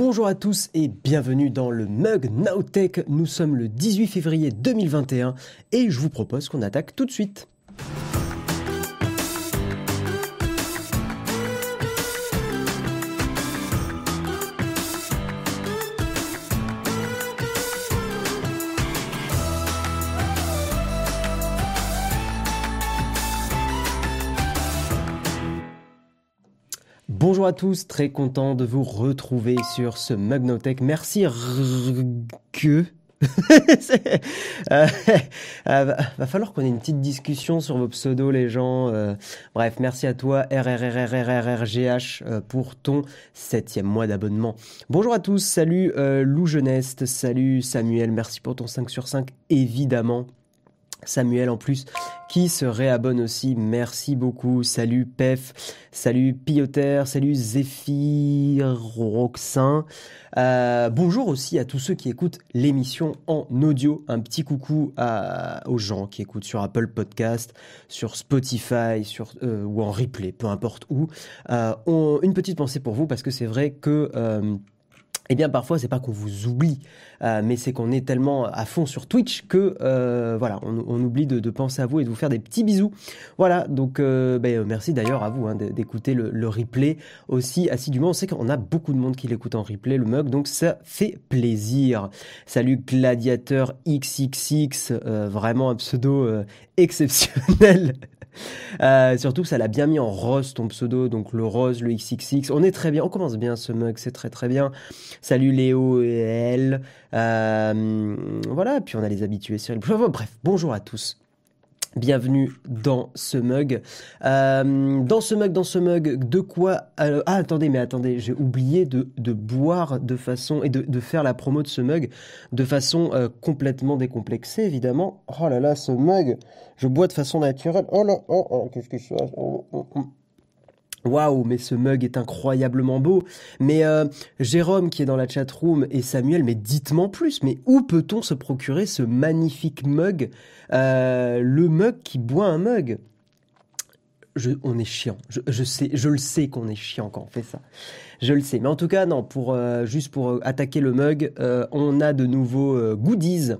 Bonjour à tous et bienvenue dans le Mug Nowtech. Nous sommes le 18 février 2021 et je vous propose qu'on attaque tout de suite. Bonjour à tous, très content de vous retrouver sur ce Mugnotech. Merci que euh, euh, va falloir qu'on ait une petite discussion sur vos pseudos, les gens. Euh, bref, merci à toi, RRRRRRGH, pour ton septième mois d'abonnement. Bonjour à tous, salut Lou Geneste, salut Samuel, merci pour ton 5 sur 5, évidemment. Samuel en plus qui se réabonne aussi. Merci beaucoup. Salut Pef, salut Pioter, salut Zéphyr Roxin. Euh, bonjour aussi à tous ceux qui écoutent l'émission en audio. Un petit coucou aux gens qui écoutent sur Apple Podcast, sur Spotify, sur euh, ou en replay, peu importe où. Euh, une petite pensée pour vous parce que c'est vrai que eh bien, parfois, c'est pas qu'on vous oublie, euh, mais c'est qu'on est tellement à fond sur Twitch que euh, voilà, on, oublie de, penser à vous et de vous faire des petits bisous. Voilà, donc euh, ben, merci d'ailleurs à vous hein, d'écouter le, replay aussi assidûment. On sait qu'on a beaucoup de monde qui l'écoute en replay, le mug, donc ça fait plaisir. Salut Gladiateur XXX, vraiment un pseudo exceptionnel. Euh, surtout que ça l'a bien mis en rose ton pseudo, donc le rose, le XXX. On est très bien, on commence bien ce mug, c'est très très bien. Salut Léo et elle. Euh, voilà, puis on a les habitués sur Bref, bonjour à tous. Bienvenue dans ce mug. Euh, dans ce mug, dans ce mug, de quoi Ah, attendez, mais attendez, j'ai oublié de, boire de façon et de, faire la promo de ce mug de façon euh, complètement décomplexée, évidemment. Oh là là, ce mug, je bois de façon naturelle. Oh là, oh, oh qu'est-ce que je oh, oh, oh. Waouh, mais ce mug est incroyablement beau. Mais euh, Jérôme qui est dans la chat room et Samuel, mais dites-moi plus. Mais où peut-on se procurer ce magnifique mug euh, Le mug qui boit un mug? Je, on est chiant. Je, sais, je le sais qu'on est chiant quand on fait ça je le sais. Mais en tout cas, non, pour euh, juste pour euh, attaquer le mug, euh, on a de nouveaux goodies,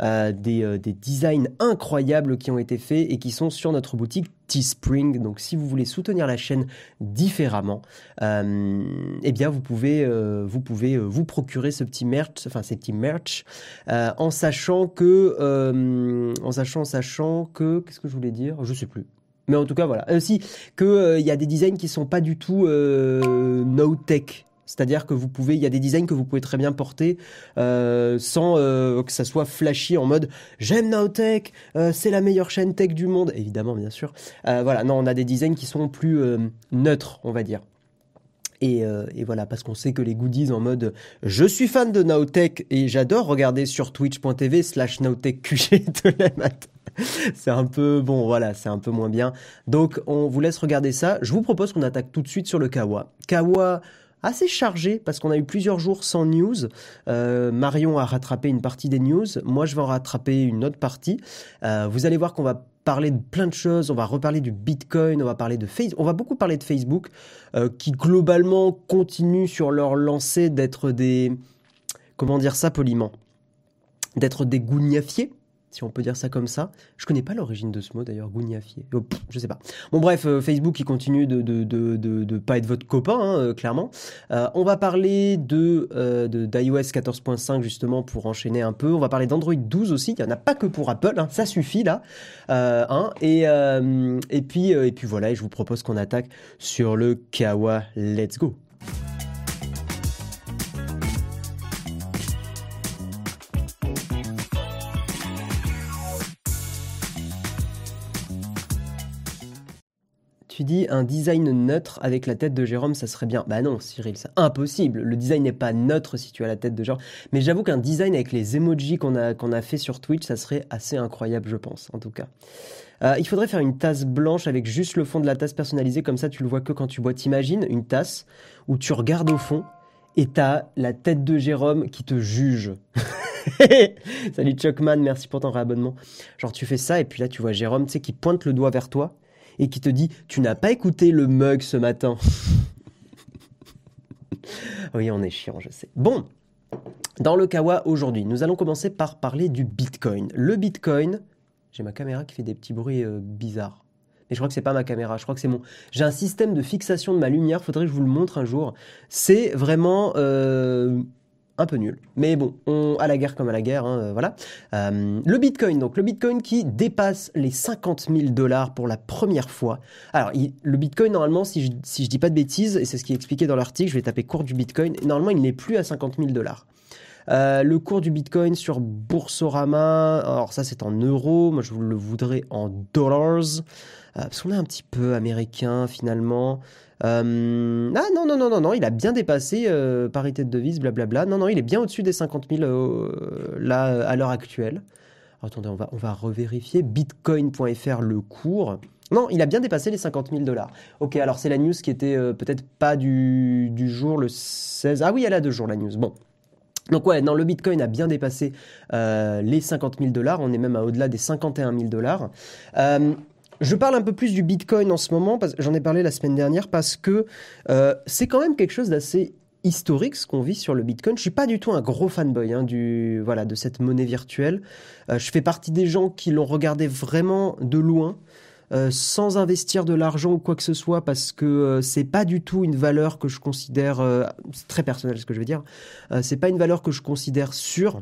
des, des designs incroyables qui ont été faits et qui sont sur notre boutique Teespring. Donc, si vous voulez soutenir la chaîne différemment, eh bien, vous pouvez, vous pouvez vous procurer ce petit merch, enfin ces petits merch, en sachant que, en sachant, sachant que, qu'est-ce que je voulais dire? Je sais plus. Mais en tout cas, voilà. Aussi que euh, y a des designs qui sont pas du tout euh, no tech. C'est-à-dire que vous pouvez, il y a des designs que vous pouvez très bien porter euh, sans que ça soit flashy en mode j'aime Nowtech, c'est la meilleure chaîne tech du monde, évidemment bien sûr. Voilà, non, on a des designs qui sont plus neutres, on va dire. Et, voilà, parce qu'on sait que les goodies en mode je suis fan de Nowtech et j'adore regarder sur twitch.tv slash NowTechQG tous les matins. c'est un peu bon, voilà, c'est un peu moins bien. Donc on vous laisse regarder ça. Je vous propose qu'on attaque tout de suite sur le Kawa. Kawa assez chargé parce qu'on a eu plusieurs jours sans news. Euh, Marion a rattrapé une partie des news. Moi, je vais en rattraper une autre partie. Euh, vous allez voir qu'on va parler de plein de choses. On va reparler du Bitcoin. On va parler de Facebook. On va beaucoup parler de Facebook euh, qui globalement continue sur leur lancée d'être des comment dire ça poliment d'être des gougnafiers si on peut dire ça comme ça. Je connais pas l'origine de ce mot d'ailleurs, gougnafier. Oh, je sais pas. Bon bref, euh, Facebook qui continue de de, de, de, pas être votre copain, hein, euh, clairement. Euh, on va parler de d'iOS 14.5 justement pour enchaîner un peu. On va parler d'Android 12 aussi. Il y en a pas que pour Apple, hein. ça suffit là. Hein. Et et puis et puis voilà. Et je vous propose qu'on attaque sur le Kawa. Let's go. Tu dis un design neutre avec la tête de Jérôme, ça serait bien. Bah non, Cyril, c'est impossible. Le design n'est pas neutre si tu as la tête de Jérôme. Mais j'avoue qu'un design avec les emojis qu'on a, a fait sur Twitch, ça serait assez incroyable, je pense, en tout cas. Euh, il faudrait faire une tasse blanche avec juste le fond de la tasse personnalisé, comme ça tu le vois que quand tu bois. T'imagines une tasse où tu regardes au fond et t'as la tête de Jérôme qui te juge. Salut Chuckman, merci pour ton réabonnement. Genre tu fais ça et puis là tu vois Jérôme, tu sais, qui pointe le doigt vers toi et qui te dit Tu n'as pas écouté le mug ce matin oui, on est chiant, je sais. Bon, dans le Kawa aujourd'hui, nous allons commencer par parler du Bitcoin. Le Bitcoin, j'ai ma caméra qui fait des petits bruits euh, bizarres. Mais je crois que c'est pas ma caméra, je crois que c'est mon. J'ai un système de fixation de ma lumière, faudrait que je vous le montre un jour. C'est vraiment euh, un peu nul. Mais bon, on, à la guerre comme à la guerre, hein, euh, voilà. Euh, le Bitcoin, donc le Bitcoin qui dépasse les 50 000 dollars pour la première fois. Alors, le Bitcoin, normalement, si je, si dis pas de bêtises, et c'est ce qui est expliqué dans l'article, je vais taper cours du Bitcoin, normalement, il n'est plus à 50 000 dollars. Euh, le cours du Bitcoin sur Boursorama, alors ça c'est en euros, moi je le voudrais en dollars, parce qu'on est un petit peu américain finalement. Euh, ah non, non, non, non, non, il a bien dépassé euh, parité de devise, blablabla. Non, non, il est bien au-dessus des 50 000 euh, là, à l'heure actuelle. attendez, on va, on va revérifier. Bitcoin.fr, le cours. Non, il a bien dépassé les 50 000 dollars. Ok, alors c'est la news qui était peut-être pas du, du, jour le 16. Ah oui, elle a deux jours la news. Bon. Donc ouais, non, le Bitcoin a bien dépassé les 50 000 dollars. On est même au-delà des 51 000 dollars. Je parle un peu plus du Bitcoin en ce moment, j'en ai parlé la semaine dernière, parce que euh, c'est quand même quelque chose d'assez historique ce qu'on vit sur le Bitcoin. Je suis pas du tout un gros fanboy hein, du voilà de cette monnaie virtuelle. Euh, je fais partie des gens qui l'ont regardé vraiment de loin. Euh, sans investir de l'argent ou quoi que ce soit parce que c'est pas du tout une valeur que je considère c'est très personnel ce que je veux dire c'est pas une valeur que je considère sûre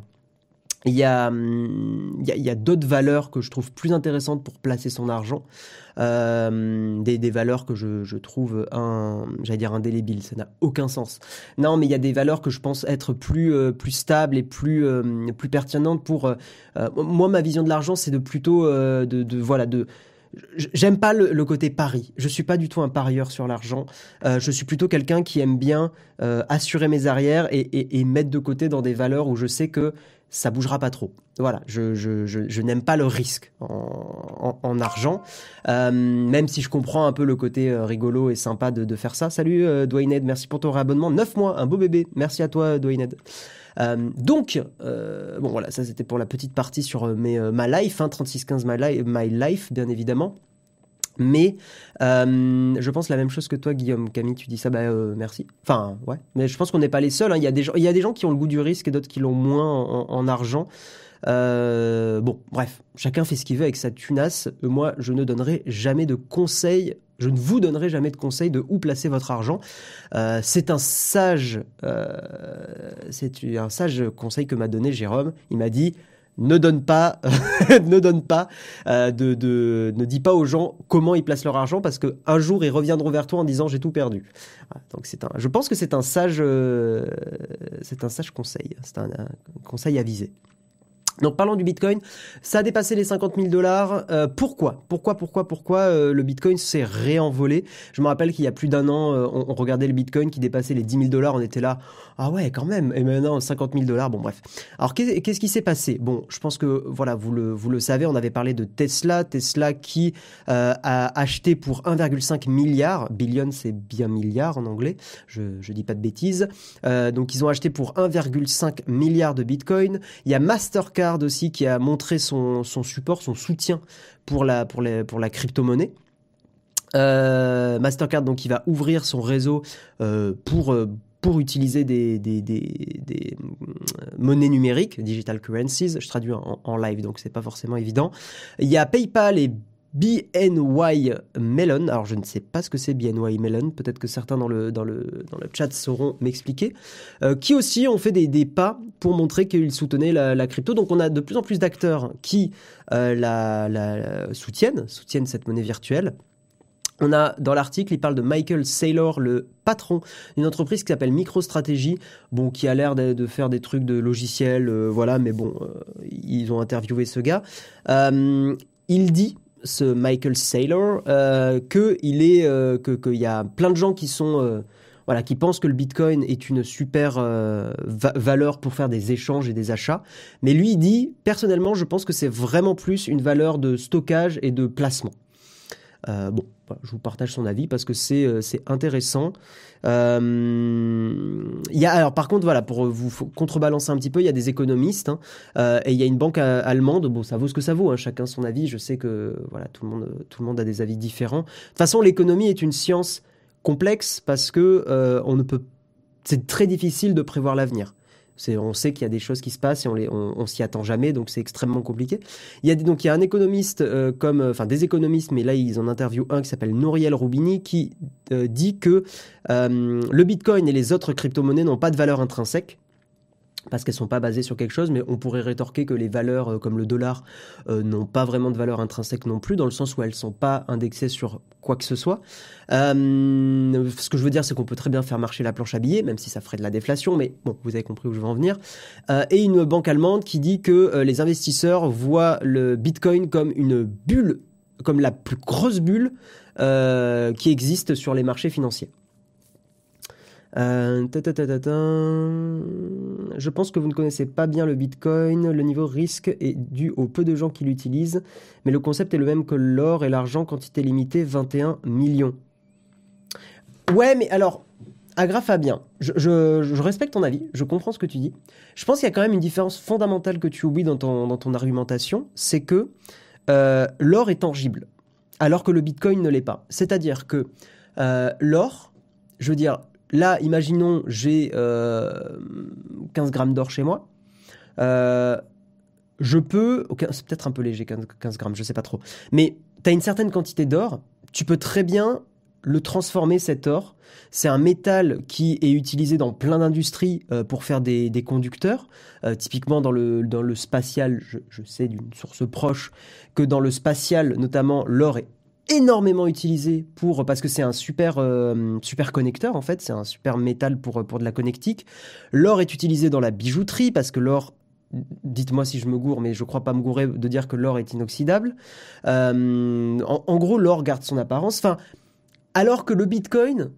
il y a, hum, il y a, il y a d'autres valeurs que je trouve plus intéressantes pour placer son argent, euh, des, des, valeurs que je, je trouve un, j'allais dire indélébiles, ça n'a aucun sens. Non, mais il y a des valeurs que je pense être plus euh, plus stables et plus euh, plus pertinentes pour euh, moi. Ma vision de l'argent, c'est de plutôt de, de voilà de J'aime pas le, le, côté pari. Je suis pas du tout un parieur sur l'argent. Euh, je suis plutôt quelqu'un qui aime bien euh, assurer mes arrières et, et, et, mettre de côté dans des valeurs où je sais que ça bougera pas trop. Voilà, je, je, je, n'aime pas le risque en, en, en argent, euh, même si je comprends un peu le côté euh, rigolo et sympa de, de faire ça. Salut euh, Dwayne Ed, merci pour ton réabonnement. 9 mois, un beau bébé. Merci à toi Dwayne Ed. Euh, donc, euh, bon voilà, ça c'était pour la petite partie sur euh, mes, ma life, hein, 3615 my, my life, bien évidemment. Mais euh, je pense la même chose que toi, Guillaume. Camille, tu dis ça, bah euh, merci. Enfin, ouais. Mais je pense qu'on n'est pas les seuls. Hein. Il, y a des gens, il y a des gens qui ont le goût du risque et d'autres qui l'ont moins en, en, argent. Euh, bon, bref, chacun fait ce qu'il veut avec sa tunasse. Moi, je ne donnerai jamais de conseils je ne vous donnerai jamais de conseils de où placer votre argent. C'est un sage, c'est un sage conseil que m'a donné Jérôme. Il m'a dit ne donne pas, ne donne pas, euh, de, de, ne dis pas aux gens comment ils placent leur argent parce que un jour ils reviendront vers toi en disant j'ai tout perdu. Donc c'est un, je pense que c'est un sage, euh, c'est un sage conseil, c'est un, un conseil avisé. Donc parlons du Bitcoin, ça a dépassé les 50 000 dollars. Euh, pourquoi? Pourquoi Pourquoi Pourquoi euh, le Bitcoin s'est réenvolé? Je me rappelle qu'il y a plus d'un an, euh, on, regardait le Bitcoin qui dépassait les 10 000 dollars, on était là, ah ouais, quand même. Et maintenant 50 000 dollars. Bon bref. Alors qu'est-ce qui s'est passé? Bon, je pense que voilà, vous le vous le savez, on avait parlé de Tesla, Tesla qui a acheté pour 1,5 milliard, billion c'est bien milliard en anglais, je je dis pas de bêtises. donc ils ont acheté pour 1,5 milliard de Bitcoin. Il y a Mastercard aussi qui a montré son, son support, son soutien pour la, pour les, pour la crypto-monnaie. Euh, Mastercard donc qui va ouvrir son réseau euh, pour euh, pour utiliser des, des, des, des, monnaies numériques, digital currencies. Je traduis en, en live, donc c'est pas forcément évident. Il y a PayPal et BNY Melon. Alors je ne sais pas ce que c'est BNY Melon, peut-être que certains dans le, dans le, dans le chat sauront m'expliquer, euh, qui aussi ont fait des, des pas pour montrer qu'ils soutenaient la, crypto. Donc on a de plus en plus d'acteurs qui euh, la, la, soutiennent, soutiennent cette monnaie virtuelle. On a dans l'article, il parle de Michael Saylor, le patron d'une entreprise qui s'appelle MicroStrategy, bon, qui a l'air de, de, faire des trucs de logiciels, euh, voilà, mais bon, ils ont interviewé ce gars. Il dit ce Michael Saylor euh, que il est euh, que qu'il y a plein de gens qui sont euh, voilà qui pensent que le Bitcoin est une super euh, va valeur pour faire des échanges et des achats, mais lui il dit personnellement je pense que c'est vraiment plus une valeur de stockage et de placement. Euh, bon, je vous partage son avis parce que c'est euh, intéressant. Euh, y a alors par contre voilà pour vous contrebalancer un petit peu, il y a des économistes hein, euh, et il y a une banque allemande. Bon, ça vaut ce que ça vaut. Hein, chacun son avis. Je sais que voilà tout le monde tout le monde a des avis différents. De toute façon, l'économie est une science complexe parce que on ne peut c'est très difficile de prévoir l'avenir. On sait qu'il y a des choses qui se passent et on, les, on, s'y attend jamais, donc c'est extrêmement compliqué. Il y a donc il y a un économiste euh, comme, enfin des économistes, mais là ils en interviewent un qui s'appelle Nouriel Roubini qui dit que le Bitcoin et les autres crypto-monnaies n'ont pas de valeur intrinsèque parce qu'elles sont pas basées sur quelque chose, mais on pourrait rétorquer que les valeurs euh, comme le dollar euh, n'ont pas vraiment de valeur intrinsèque non plus, dans le sens où elles sont pas indexées sur quoi que ce soit. Euh, ce que je veux dire, c'est qu'on peut très bien faire marcher la planche à billets, même si ça ferait de la déflation, mais bon, vous avez compris où je veux en venir. et une banque allemande qui dit que les investisseurs voient le Bitcoin comme une bulle, comme la plus grosse bulle qui existe sur les marchés financiers. Euh, je pense que vous ne connaissez pas bien le Bitcoin. Le niveau risque est dû au peu de gens qui l'utilisent, mais le concept est le même que l'or et l'argent, quantité limitée, 21 millions. Ouais, mais alors, Agra Fabien, je, respecte ton avis, je comprends ce que tu dis. Je pense qu'il y a quand même une différence fondamentale que tu oublies dans ton, dans ton argumentation, c'est que euh, l'or est tangible, alors que le Bitcoin ne l'est pas. C'est-à-dire que euh, l'or, je veux dire, Là, imaginons, j'ai 15 euh, grammes d'or chez moi. Euh, je peux, c'est peut-être un peu léger 15, grammes, je sais pas trop, mais tu as une certaine quantité d'or, tu peux très bien le transformer cet or. C'est un métal qui est utilisé dans plein d'industries euh, pour faire des, conducteurs. typiquement dans le, dans le spatial, je, je sais d'une source proche que dans le spatial, notamment, l'or est énormément utilisé pour parce que c'est un super euh, super connecteur en fait, c'est un super métal pour pour de la connectique. L'or est utilisé dans la bijouterie parce que l'or Dites-moi si je me gourre, mais je crois pas me gourer de dire que l'or est inoxydable. Euh, en, en, gros, l'or garde son apparence. Enfin, alors que le Bitcoin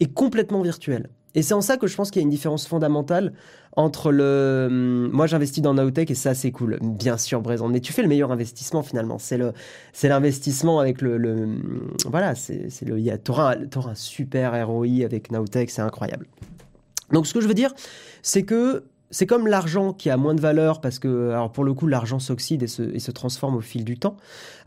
est complètement virtuel. Et c'est en ça que je pense qu'il y a une différence fondamentale entre le. Hum, moi, j'investis dans Naotech et ça, c'est cool. Bien sûr, Brésil. Mais tu fais le meilleur investissement finalement. C'est le, c'est l'investissement avec le. Hum, voilà, c'est, le. T'auras un, super ROI avec Naotech, c'est incroyable. Donc, ce que je veux dire, c'est que c'est comme l'argent qui a moins de valeur parce que, alors pour le coup, l'argent s'oxyde et se, transforme au fil du temps.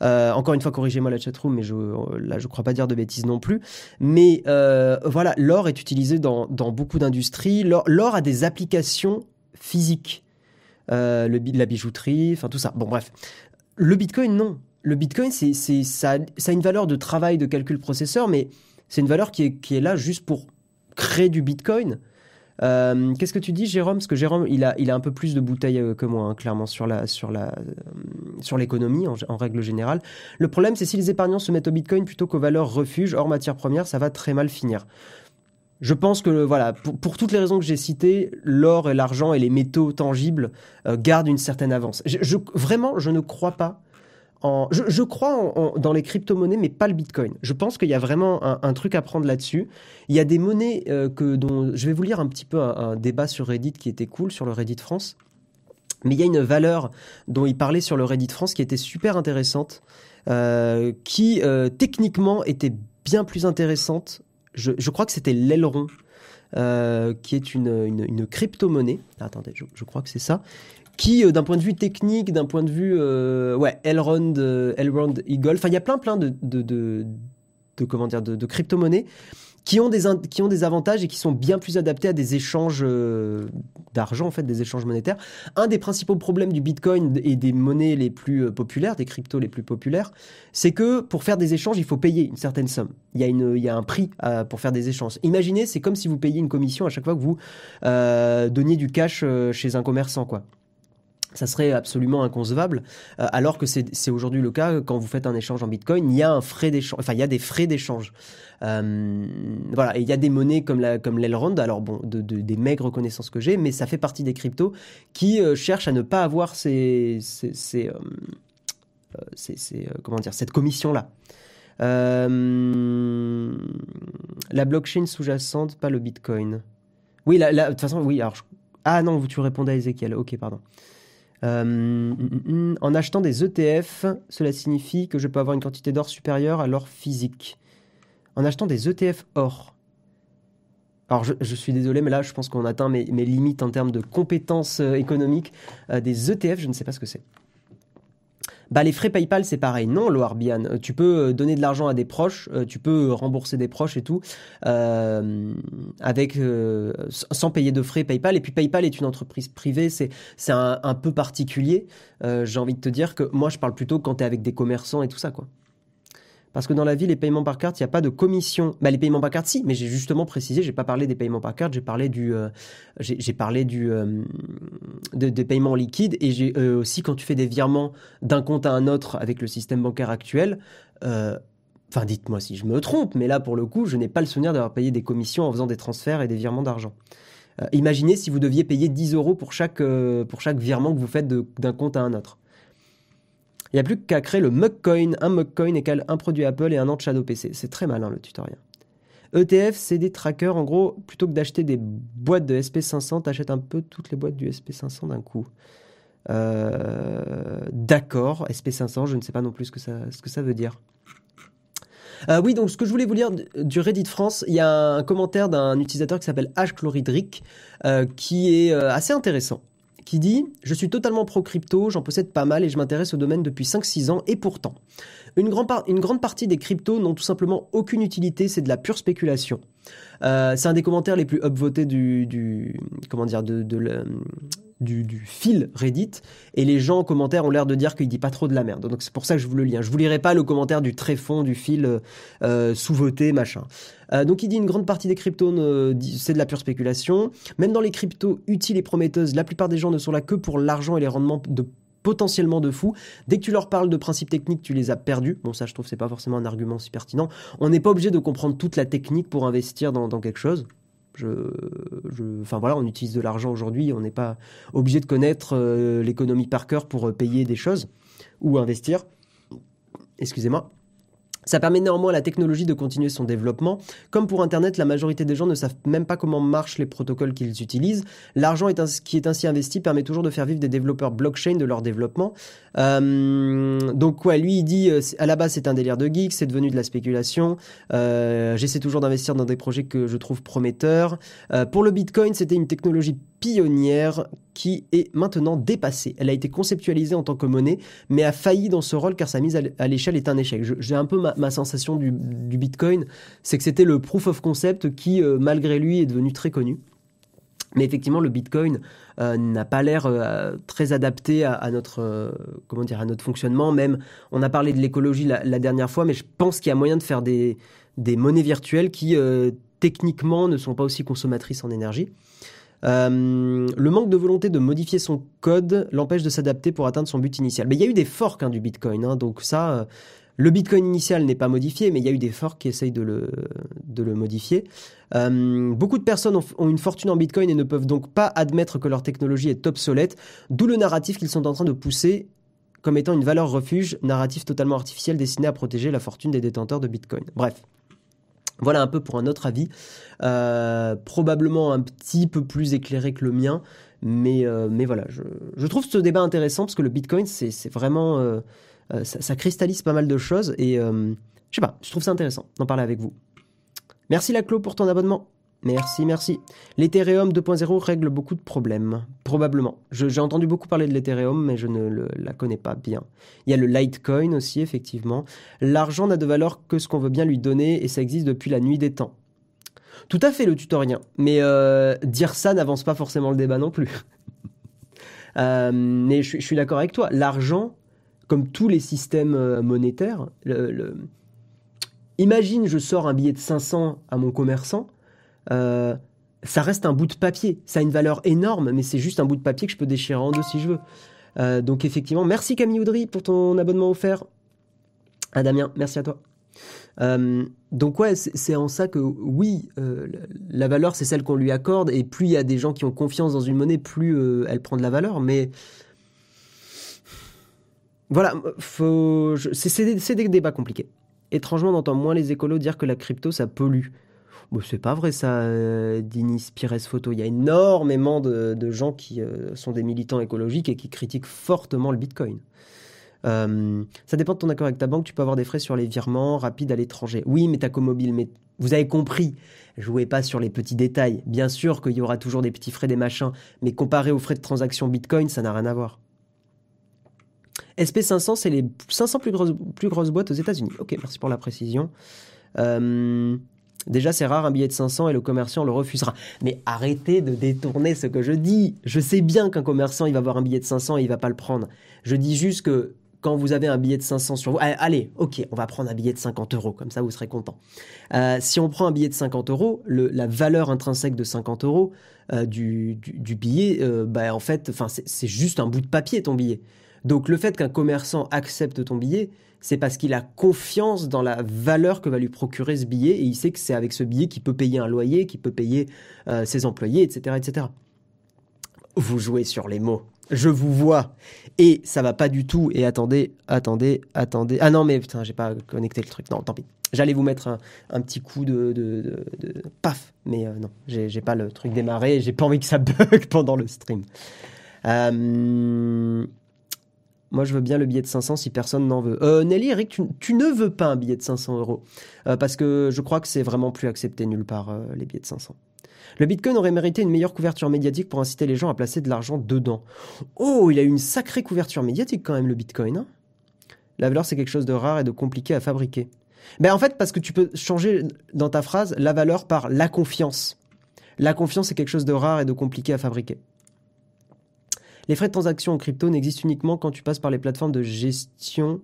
Euh, encore une fois, corrigez-moi la chatroom, mais je, là, je crois pas dire de bêtises non plus. Mais euh, voilà, l'or est utilisé dans, beaucoup d'industries. L'or a des applications physiques. Euh, le, la bijouterie, enfin tout ça. Bon, bref. Le Bitcoin, non. Le Bitcoin, c'est, ça, ça a une valeur de travail de calcul processeur, mais c'est une valeur qui est, qui est là juste pour créer du Bitcoin. Euh, qu'est-ce que tu dis, Jérôme? Parce que Jérôme, il a, un peu plus de bouteilles euh, que moi, hein, clairement, sur euh, l'économie en, règle générale. Le problème, c'est si les épargnants se mettent au Bitcoin plutôt qu'aux valeurs refuge hors matière première, ça va très mal finir. Je pense que voilà, pour, toutes les raisons que j'ai citées, l'or et l'argent et les métaux tangibles gardent une certaine avance. vraiment, je ne crois pas je, crois dans les crypto-monnaies, mais pas le Bitcoin. Je pense qu'il y a vraiment un, truc à prendre là-dessus. Il y a des monnaies euh, que dont je vais vous lire un petit peu un, débat sur Reddit qui était cool sur le Reddit France. Mais il y a une valeur dont il parlait sur le Reddit France qui était super intéressante, euh, qui euh, techniquement était bien plus intéressante. Je, crois que c'était l'aileron. qui est une, une, crypto-monnaie. Attendez, je, crois que c'est ça qui, euh, d'un point de vue technique, d'un point de vue, euh, ouais, Elrond, euh, Elrond Eagle, enfin, il y a plein, plein de, de, de, comment dire, de, de crypto-monnaies qui ont, des, qui ont des avantages et qui sont bien plus adaptés à des échanges d'argent, en fait, des échanges monétaires. Un des principaux problèmes du Bitcoin et des monnaies les plus populaires, des cryptos les plus populaires, c'est que pour faire des échanges, il faut payer une certaine somme. Il y a, une, il y a un prix pour faire des échanges. Imaginez, c'est comme si vous payiez une commission à chaque fois que vous donniez du cash chez un commerçant, quoi ça serait absolument inconcevable, euh, alors que c'est aujourd'hui le cas quand vous faites un échange en Bitcoin, il y a un frais d'échange, enfin il y a des frais d'échange. Euh, voilà, et il y a des monnaies comme la alors bon, de, des maigres connaissances que j'ai, mais ça fait partie des cryptos qui euh, cherchent à ne pas avoir ces, cette commission là. la blockchain sous-jacente, pas le Bitcoin. Oui, de toute façon, oui. Ah non, tu répondais à Ezekiel. Ok, pardon. Euh, mm, mm, mm. en achetant des ETF, cela signifie que je peux avoir une quantité d'or supérieure à l'or physique. En achetant des ETF or. Alors je, suis désolé, mais là je pense qu'on atteint mes, limites en termes de compétences euh, économiques. Euh, des ETF, je ne sais pas ce que c'est. Bah les frais PayPal c'est pareil. Non, Loarbian, euh, tu peux euh, donner de l'argent à des proches, euh, tu peux rembourser des proches et tout avec sans payer de frais PayPal. Et puis PayPal est une entreprise privée, c'est un, un, peu particulier. J'ai envie de te dire que moi je parle plutôt quand tu es avec des commerçants et tout ça quoi. Parce que dans la vie, les paiements par carte, il n'y a pas de commission. Bah, les paiements par carte, si, mais j'ai justement précisé, j'ai pas parlé des paiements par carte, j'ai parlé du, euh, j'ai parlé du, euh, des paiements liquides et j'ai euh, aussi quand tu fais des virements d'un compte à un autre avec le système bancaire actuel. Enfin, dites-moi si je me trompe, mais là, pour le coup, je n'ai pas le souvenir d'avoir payé des commissions en faisant des transferts et des virements d'argent. imaginez si vous deviez payer 10 euros pour chaque, pour chaque virement que vous faites d'un compte à un autre. Il n'y a plus qu'à créer le Mugcoin. Un Mugcoin égale un produit Apple et un an Shadow PC. C'est très malin le tutoriel. ETF, c'est des trackers. En gros, plutôt que d'acheter des boîtes de SP500, t'achètes un peu toutes les boîtes du SP500 d'un coup. Euh, d'accord, SP500, je ne sais pas non plus ce que ça, veut dire. Euh, oui, donc ce que je voulais vous lire du Reddit France, il y a un commentaire d'un utilisateur qui s'appelle H. Euh, qui est assez intéressant qui dit Je suis totalement pro-crypto, j'en possède pas mal et je m'intéresse au domaine depuis 5-6 ans, et pourtant, une, grande partie des cryptos n'ont tout simplement aucune utilité, c'est de la pure spéculation. Euh, c'est un des commentaires les plus upvotés du, du comment dire de du, fil Reddit et les gens en commentaire ont l'air de dire qu'il dit pas trop de la merde. Donc c'est pour ça que je vous le lis. Hein. Je vous lirai pas le commentaire du tréfond du fil euh, sous-voté machin. Euh, donc il dit une grande partie des cryptos c'est de la pure spéculation. Même dans les cryptos utiles et prometteuses, la plupart des gens ne sont là que pour l'argent et les rendements de potentiellement de fou. Dès que tu leur parles de principes techniques, tu les as perdus. Bon, ça, je trouve c'est pas forcément un argument si pertinent. On n'est pas obligé de comprendre toute la technique pour investir dans, quelque chose. Je, enfin voilà, on utilise de l'argent aujourd'hui, on n'est pas obligé de connaître euh, l'économie par cœur pour euh, payer des choses ou investir. Excusez-moi. Ça permet néanmoins à la technologie de continuer son développement. Comme pour Internet, la majorité des gens ne savent même pas comment marchent les protocoles qu'ils utilisent. L'argent qui est ainsi investi permet toujours de faire vivre des développeurs blockchain de leur développement. Euh, donc ouais, lui il dit euh, à la base c'est un délire de geek, c'est devenu de la spéculation. Euh, j'essaie toujours d'investir dans des projets que je trouve prometteurs. pour le Bitcoin, c'était une technologie pionnière qui est maintenant dépassée. Elle a été conceptualisée en tant que monnaie, mais a failli dans ce rôle car sa mise à l'échelle est un échec. J'ai un peu ma, sensation du, Bitcoin, c'est que c'était le proof of concept qui, euh, malgré lui, est devenu très connu. Mais effectivement, le Bitcoin euh, n'a pas l'air euh, très adapté à, notre comment dire à notre fonctionnement. Même, on a parlé de l'écologie la, dernière fois, mais je pense qu'il y a moyen de faire des, monnaies virtuelles qui techniquement ne sont pas aussi consommatrices en énergie. Le manque de volonté de modifier son code l'empêche de s'adapter pour atteindre son but initial. Mais il y a eu des forks hein, du Bitcoin, hein, donc ça, le Bitcoin initial n'est pas modifié, mais il y a eu des forks qui essayent de le, modifier. Euh, beaucoup de personnes ont, une fortune en Bitcoin et ne peuvent donc pas admettre que leur technologie est obsolète, d'où le narratif qu'ils sont en train de pousser comme étant une valeur refuge, narratif totalement artificiel destiné à protéger la fortune des détenteurs de Bitcoin. Bref. Voilà un peu pour un autre avis, euh, probablement un petit peu plus éclairé que le mien, mais, euh, mais voilà, je, trouve ce débat intéressant parce que le Bitcoin, c'est vraiment... Euh, ça, cristallise pas mal de choses et je sais pas, je trouve ça intéressant d'en parler avec vous. Merci Laclo pour ton abonnement. Merci, merci. L'Ethereum 2.0 règle beaucoup de problèmes, probablement. J'ai entendu beaucoup parler de l'Ethereum, mais je ne la connais pas bien. Il y a le Litecoin aussi, effectivement. L'argent n'a de valeur que ce qu'on veut bien lui donner, et ça existe depuis la nuit des temps. Tout à fait le tutorien, mais euh, dire ça n'avance pas forcément le débat non plus. Euh, mais je, suis d'accord avec toi. L'argent, comme tous les systèmes euh, monétaires, imagine je sors un billet de 500 à mon commerçant euh, ça reste un bout de papier. Ça a une valeur énorme, mais c'est juste un bout de papier que je peux déchirer en deux si je veux. Euh, donc effectivement, merci Camille Audry pour ton abonnement offert. Ah Damien, merci à toi. Donc ouais, c'est en ça que oui, la valeur c'est celle qu'on lui accorde, et plus il y a des gens qui ont confiance dans une monnaie, plus elle prend de la valeur. Mais voilà, c'est des, débats compliqués. Étrangement, on entend moins les écolos dire que la crypto ça pollue. Bon, c'est pas vrai ça, euh, Dinis Pires Photo. Il y a énormément de, gens qui euh, sont des militants écologiques et qui critiquent fortement le Bitcoin. Euh, ça dépend de ton accord avec ta banque. Tu peux avoir des frais sur les virements rapides à l'étranger. Oui, mais mobile. Mais vous avez compris. Jouez pas sur les petits détails. Bien sûr qu'il y aura toujours des petits frais, des machins. Mais comparé aux frais de transaction Bitcoin, ça n'a rien à voir. SP500, c'est les 500 plus grosses, plus grosses boîtes aux États-Unis. Ok, merci pour la précision. Euh, déjà, c'est rare un billet de 500 et le commerçant le refusera. Mais arrêtez de détourner ce que je dis. Je sais bien qu'un commerçant, il va avoir un billet de 500 et il va pas le prendre. Je dis juste que quand vous avez un billet de 500 sur vous, allez, ok, on va prendre un billet de 50 euros, comme ça vous serez content. Euh, si on prend un billet de 50 euros, la valeur intrinsèque de 50 euros euh, du, billet, bah, en fait, c'est juste un bout de papier ton billet. Donc le fait qu'un commerçant accepte ton billet, c'est parce qu'il a confiance dans la valeur que va lui procurer ce billet et il sait que c'est avec ce billet qu'il peut payer un loyer, qu'il peut payer ses employés, etc., etc. Vous jouez sur les mots je vous vois. Et ça va pas du tout. Et attendez, attendez, attendez. Ah non, mais putain, j'ai pas connecté le truc. Non, tant pis. J'allais vous mettre un, petit coup de, de, paf. Mais euh, non, j'ai pas le truc démarré. J'ai pas envie que ça bug pendant le stream. Euh, moi, je veux bien le billet de 500 si personne n'en veut. Euh, Nelly, Eric, tu, ne veux pas un billet de 500 euros. parce que je crois que c'est vraiment plus accepté nulle part, les billets de 500. Le Bitcoin aurait mérité une meilleure couverture médiatique pour inciter les gens à placer de l'argent dedans. Oh, il a eu une sacrée couverture médiatique quand même, le Bitcoin. Hein. la valeur, c'est quelque chose de rare et de compliqué à fabriquer. Ben en fait, parce que tu peux changer dans ta phrase la valeur par la confiance. La confiance, c'est quelque chose de rare et de compliqué à fabriquer. Les frais de transaction en crypto n'existent uniquement quand tu passes par les plateformes de gestion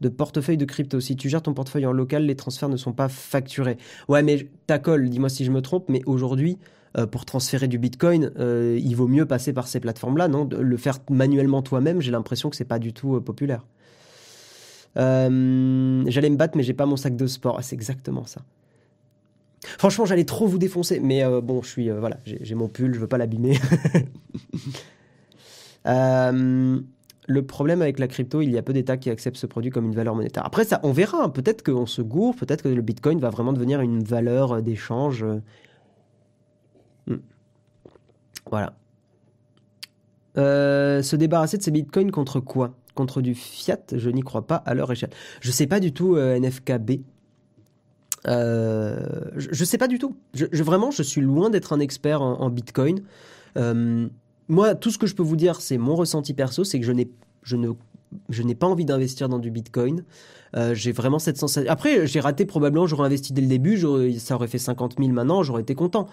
de portefeuille de crypto. Si tu gères ton portefeuille en local, les transferts ne sont pas facturés. Ouais, mais colle, dis-moi si je me trompe, mais aujourd'hui, euh, pour transférer du Bitcoin, euh, il vaut mieux passer par ces plateformes-là, non? Le faire manuellement toi-même, j'ai l'impression que c'est pas du tout euh, populaire. j'allais me battre, mais j'ai pas mon sac de sport. Ah, c'est exactement ça. Franchement, j'allais trop vous défoncer, mais bon, je suis voilà, j'ai mon pull, je veux pas l'abîmer. le problème avec la crypto, il y a peu d'États qui acceptent ce produit comme une valeur monétaire. Après, ça, on verra. Hein. Peut-être qu'on se gourre, peut-être que le Bitcoin va vraiment devenir une valeur euh, d'échange. Euh. Hmm. Voilà. Euh, se débarrasser de ces bitcoins contre quoi? Contre du fiat? Je n'y crois pas à leur échelle. Je sais pas du tout NFKB. je, ne sais pas du tout. Je, vraiment, je suis loin d'être un expert en, bitcoin moi, tout ce que je peux vous dire, c'est mon ressenti perso, c'est que je n'ai, pas envie d'investir dans du Bitcoin. Euh, j'ai vraiment cette sensation. Après, j'ai raté probablement, j'aurais investi dès le début, ça aurait fait 50 000 maintenant, j'aurais été content.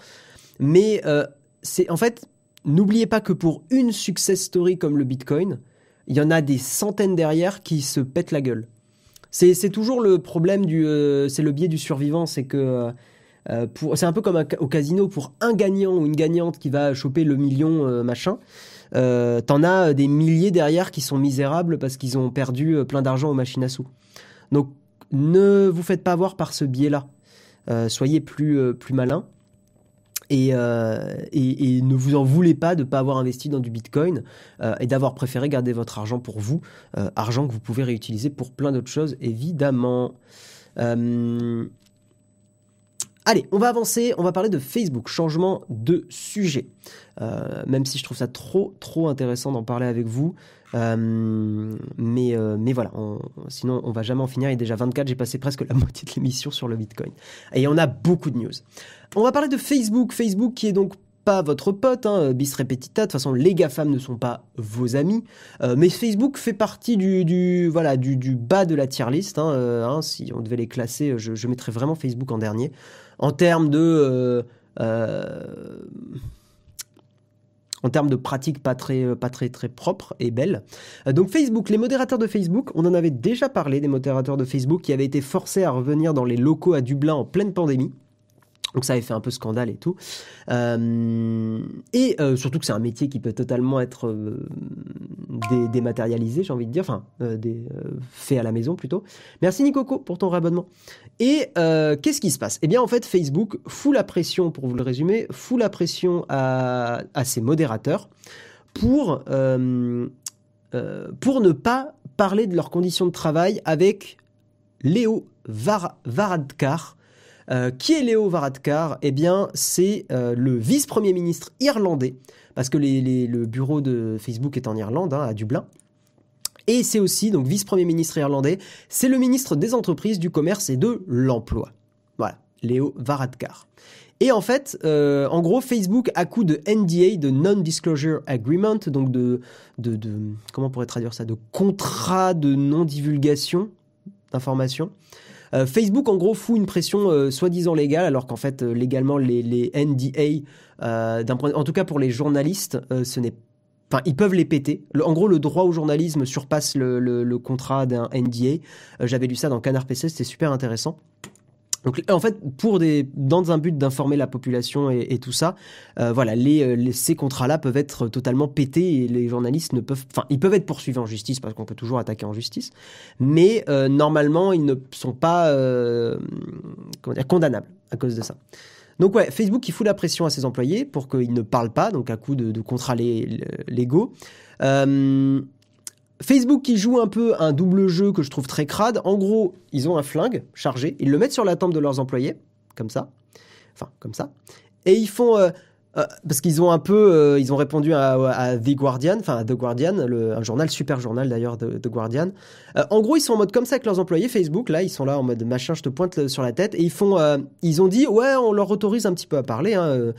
Mais euh, c'est en fait, n'oubliez pas que pour une success story comme le Bitcoin, il y en a des centaines derrière qui se pètent la gueule. C'est, c'est toujours le problème du, euh, c'est le biais du survivant, c'est que euh, c'est un peu comme au casino pour un gagnant ou une gagnante qui va choper le million euh, machin. Euh, t'en as des milliers derrière qui sont misérables parce qu'ils ont perdu plein d'argent aux machines à sous. Donc ne vous faites pas avoir par ce biais-là. soyez plus plus malin. Et, et, ne vous en voulez pas de ne pas avoir investi dans du Bitcoin et d'avoir préféré garder votre argent pour vous, argent que vous pouvez réutiliser pour plein d'autres choses, évidemment. Allez, on va avancer, on va parler de Facebook, changement de sujet. Euh, même si je trouve ça trop, trop intéressant d'en parler avec vous. Euh, mais, euh, mais voilà, sinon on va jamais en finir. Il est déjà 24, j'ai passé presque la moitié de l'émission sur le Bitcoin. Et on a beaucoup de news. On va parler de Facebook. Facebook qui est donc pas votre pote, hein, bis repetita. De toute façon, les GAFAM ne sont pas vos amis. mais Facebook fait partie du, voilà, du, bas de la tier list. Hein, hein, si on devait les classer, je, mettrais vraiment Facebook en dernier en termes de euh, euh, en termes de pratiques pas très, pas très, très propres et belles. Euh, donc Facebook, les modérateurs de Facebook, on en avait déjà parlé des modérateurs de Facebook qui avaient été forcés à revenir dans les locaux à Dublin en pleine pandémie. Donc ça avait fait un peu scandale et tout. Euh, et euh, surtout que c'est un métier qui peut totalement être euh, dématérialisé, j'ai envie de dire, enfin fait à la maison plutôt. Merci Nicoco pour ton réabonnement. Et qu'est-ce qui se passe? Eh bien en fait Facebook fout la pression, pour vous le résumer, fout la pression à, à ses modérateurs pour, pour ne pas parler de leurs conditions de travail avec Léo Varadkar, euh, qui est Léo Varadkar? Eh bien, c'est euh, le vice-premier ministre irlandais, parce que le bureau de Facebook est en Irlande, hein, à Dublin. Et c'est aussi, donc, vice-premier ministre irlandais, c'est le ministre des entreprises, du commerce et de l'emploi. Voilà, Léo Varadkar. Et en fait, euh, en gros, Facebook, à coup de NDA, de Non-Disclosure Agreement, donc de, de, comment on pourrait traduire ça, de contrat de non-divulgation d'informations. Euh, Facebook, en gros, fout une pression euh, soi-disant légale, alors qu'en fait, euh, légalement, les, NDA, en tout cas pour les journalistes, ce n'est Enfin, ils peuvent les péter. En gros, le droit au journalisme surpasse le, le- contrat d'un NDA. J'avais lu ça dans Canard PC, c'était super intéressant. Donc, en fait, pour des, dans un but d'informer la population et, tout ça, euh, voilà, les, euh, les- ces contrats-là peuvent être totalement pétés et les journalistes ne peuvent, enfin, ils peuvent être poursuivis en justice parce qu'on peut toujours attaquer en justice, mais euh, normalement, ils ne sont pas euh, comment dire, condamnables à cause de ça. Donc ouais, Facebook, il fout la pression à ses employés pour qu'ils ne parlent pas, donc à coup de, de contrats lé- légaux. Euh, Facebook qui joue un peu un double jeu que je trouve très crade. En gros, ils ont un flingue chargé, ils le mettent sur la tempe de leurs employés, comme ça, enfin comme ça, et ils font euh, euh, parce qu'ils ont un peu, euh, ils ont répondu à, The Guardian, enfin The Guardian, le, un journal super journal d'ailleurs de The Guardian. Euh, en gros, ils sont en mode comme ça avec leurs employés Facebook. Là, ils sont là en mode machin, je te pointe sur la tête et ils font, ils ont dit ouais, on leur autorise un petit peu à parler. hein,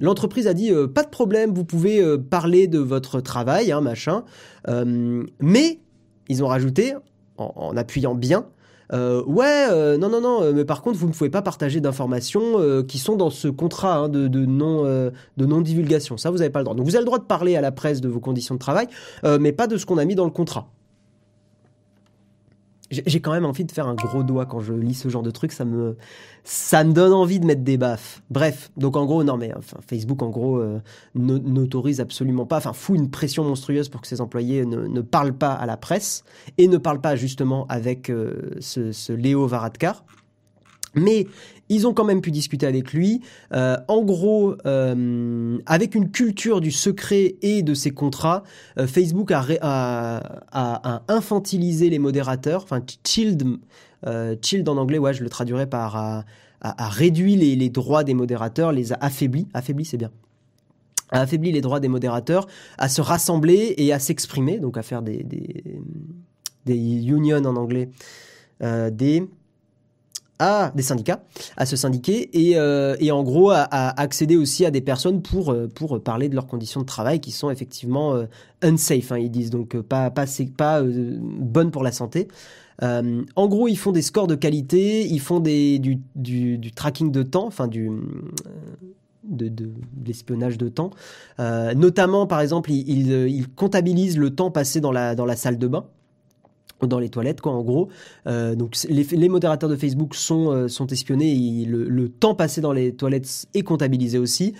L'entreprise a dit pas de problème, vous pouvez parler de votre travail, hein, machin. Mais ils ont rajouté en appuyant bien. Euh, ouais, euh, non, non, non, euh, mais par contre, vous ne pouvez pas partager d'informations euh, qui sont dans ce contrat hein, de, de non, euh, de non divulgation. Ça, vous n'avez pas le droit. Donc, vous avez le droit de parler à la presse de vos conditions de travail, mais pas de ce qu'on a mis dans le contrat. J'ai quand même envie de faire un gros doigt quand je lis ce genre de truc, ça me, ça me donne envie de mettre des baffes. Bref, donc en gros, non mais Facebook en gros euh, n'autorise absolument pas, enfin fout une pression monstrueuse pour que ses employés ne, ne parlent pas à la presse et ne parlent pas justement avec euh, ce, ce Léo Varadkar. Mais ils ont quand même pu discuter avec lui. Euh, en gros, euh, avec une culture du secret et de ses contrats, euh, Facebook a, infantilisé les modérateurs, enfin chilled, chilled en anglais, ouais, je le traduirais par a, réduit les, droits des modérateurs, les a affaiblis, affaiblis c'est bien, a affaibli les droits des modérateurs à se rassembler et à s'exprimer, donc à faire des, des, unions en anglais, des à des syndicats, à se syndiquer et, euh, et en gros à, accéder aussi à des personnes pour, euh, pour parler de leurs conditions de travail qui sont effectivement euh, unsafe, hein, ils disent, donc euh, pas, pas, pas euh, bonnes pour la santé. Euh, en gros, ils font des scores de qualité, ils font des, du, du, du tracking de temps, enfin du... de, de, de l'espionnage de temps. Euh, notamment, par exemple, ils, ils, euh, ils comptabilisent le temps passé dans la, dans la salle de bain dans les toilettes quoi en gros Euh, donc les, modérateurs de Facebook sont euh, espionnés le, temps passé dans les toilettes est comptabilisé aussi